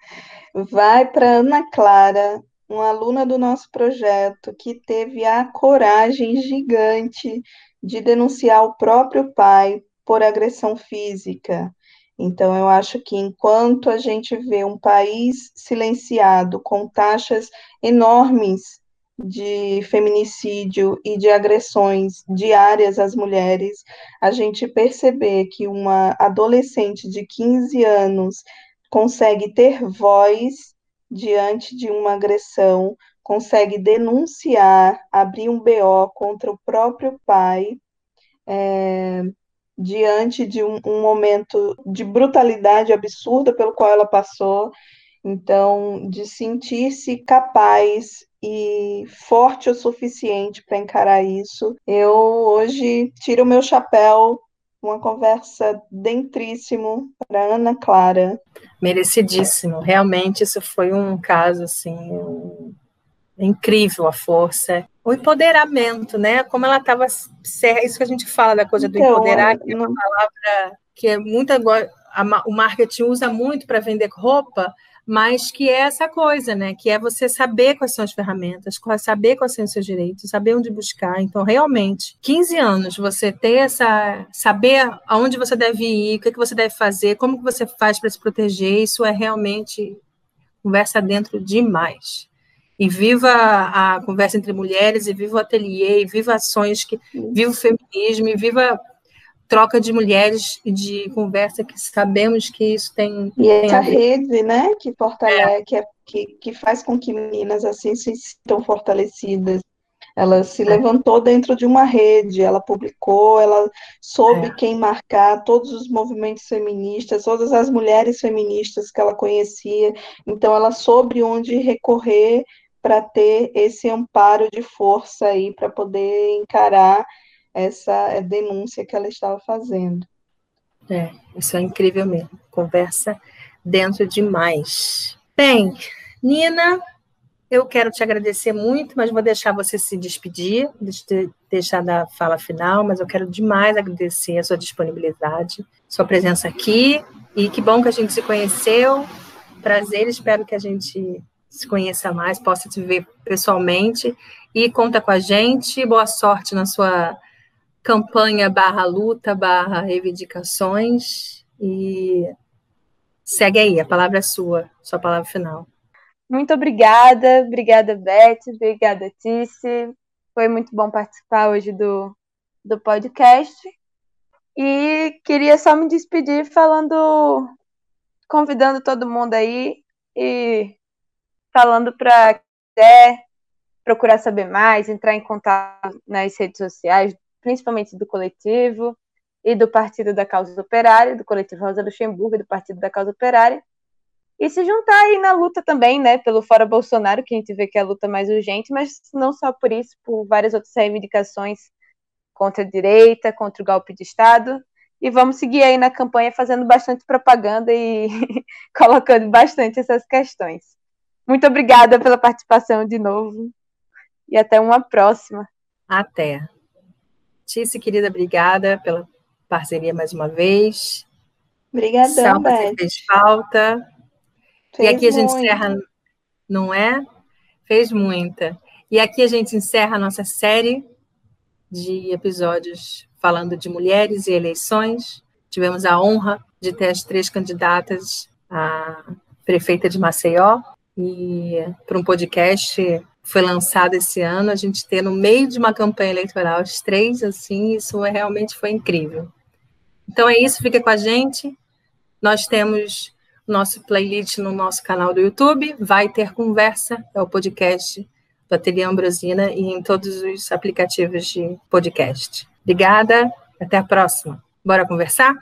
Vai para Ana Clara, uma aluna do nosso projeto que teve a coragem gigante de denunciar o próprio pai por agressão física. Então, eu acho que enquanto a gente vê um país silenciado, com taxas enormes de feminicídio e de agressões diárias às mulheres, a gente perceber que uma adolescente de 15 anos consegue ter voz diante de uma agressão, consegue denunciar, abrir um BO contra o próprio pai, é, diante de um, um momento de brutalidade absurda pelo qual ela passou. Então, de sentir-se capaz e forte o suficiente para encarar isso, eu hoje tiro o meu chapéu, uma conversa dentríssimo para Ana Clara. Merecidíssimo, realmente isso foi um caso assim. Incrível a força o empoderamento, né? Como ela estava isso que a gente fala da coisa então, do empoderar, que é uma palavra que é muito o marketing usa muito para vender roupa, mas que é essa coisa, né? Que é você saber quais são as ferramentas, saber quais são os seus direitos, saber onde buscar. Então, realmente, 15 anos, você ter essa. saber aonde você deve ir, o que, é que você deve fazer, como que você faz para se proteger, isso é realmente conversa dentro demais e viva a conversa entre mulheres, e viva o ateliê, e viva ações que viva o feminismo, e viva troca de mulheres e de conversa que sabemos que isso tem. E tem essa rede, né, que fortalece, é. que, é, que, que faz com que meninas assim se sintam fortalecidas. Ela se é. levantou dentro de uma rede, ela publicou, ela soube é. quem marcar, todos os movimentos feministas, todas as mulheres feministas que ela conhecia. Então, ela soube onde recorrer para ter esse amparo de força aí, para poder encarar essa denúncia que ela estava fazendo. É, isso é incrível mesmo. Conversa dentro demais. Bem, Nina, eu quero te agradecer muito, mas vou deixar você se despedir, deixar da fala final, mas eu quero demais agradecer a sua disponibilidade, sua presença aqui, e que bom que a gente se conheceu. Prazer, espero que a gente se conheça mais, possa te ver pessoalmente. E conta com a gente. Boa sorte na sua campanha barra luta, barra reivindicações. E segue aí, a palavra é sua, sua palavra final. Muito obrigada, obrigada Beth, obrigada Tice, foi muito bom participar hoje do, do podcast. E queria só me despedir falando, convidando todo mundo aí e falando para quiser procurar saber mais, entrar em contato nas redes sociais principalmente do coletivo e do Partido da Causa Operária, do coletivo Rosa Luxemburgo e do Partido da Causa Operária, e se juntar aí na luta também, né, pelo Fora Bolsonaro, que a gente vê que é a luta mais urgente, mas não só por isso, por várias outras reivindicações contra a direita, contra o golpe de Estado, e vamos seguir aí na campanha fazendo bastante propaganda e (laughs) colocando bastante essas questões. Muito obrigada pela participação de novo e até uma próxima. Até. Tice, querida, obrigada pela parceria mais uma vez. Obrigadão, Sal, você fez falta. Fez e aqui a gente encerra, não é? Fez muita. E aqui a gente encerra a nossa série de episódios falando de mulheres e eleições. Tivemos a honra de ter as três candidatas a prefeita de Maceió e para um podcast foi lançado esse ano, a gente ter no meio de uma campanha eleitoral os três, assim, isso é, realmente foi incrível. Então é isso, fica com a gente. Nós temos nosso playlist no nosso canal do YouTube, vai ter conversa, é o podcast do Ateliê Ambrosina e em todos os aplicativos de podcast. Obrigada, até a próxima. Bora conversar?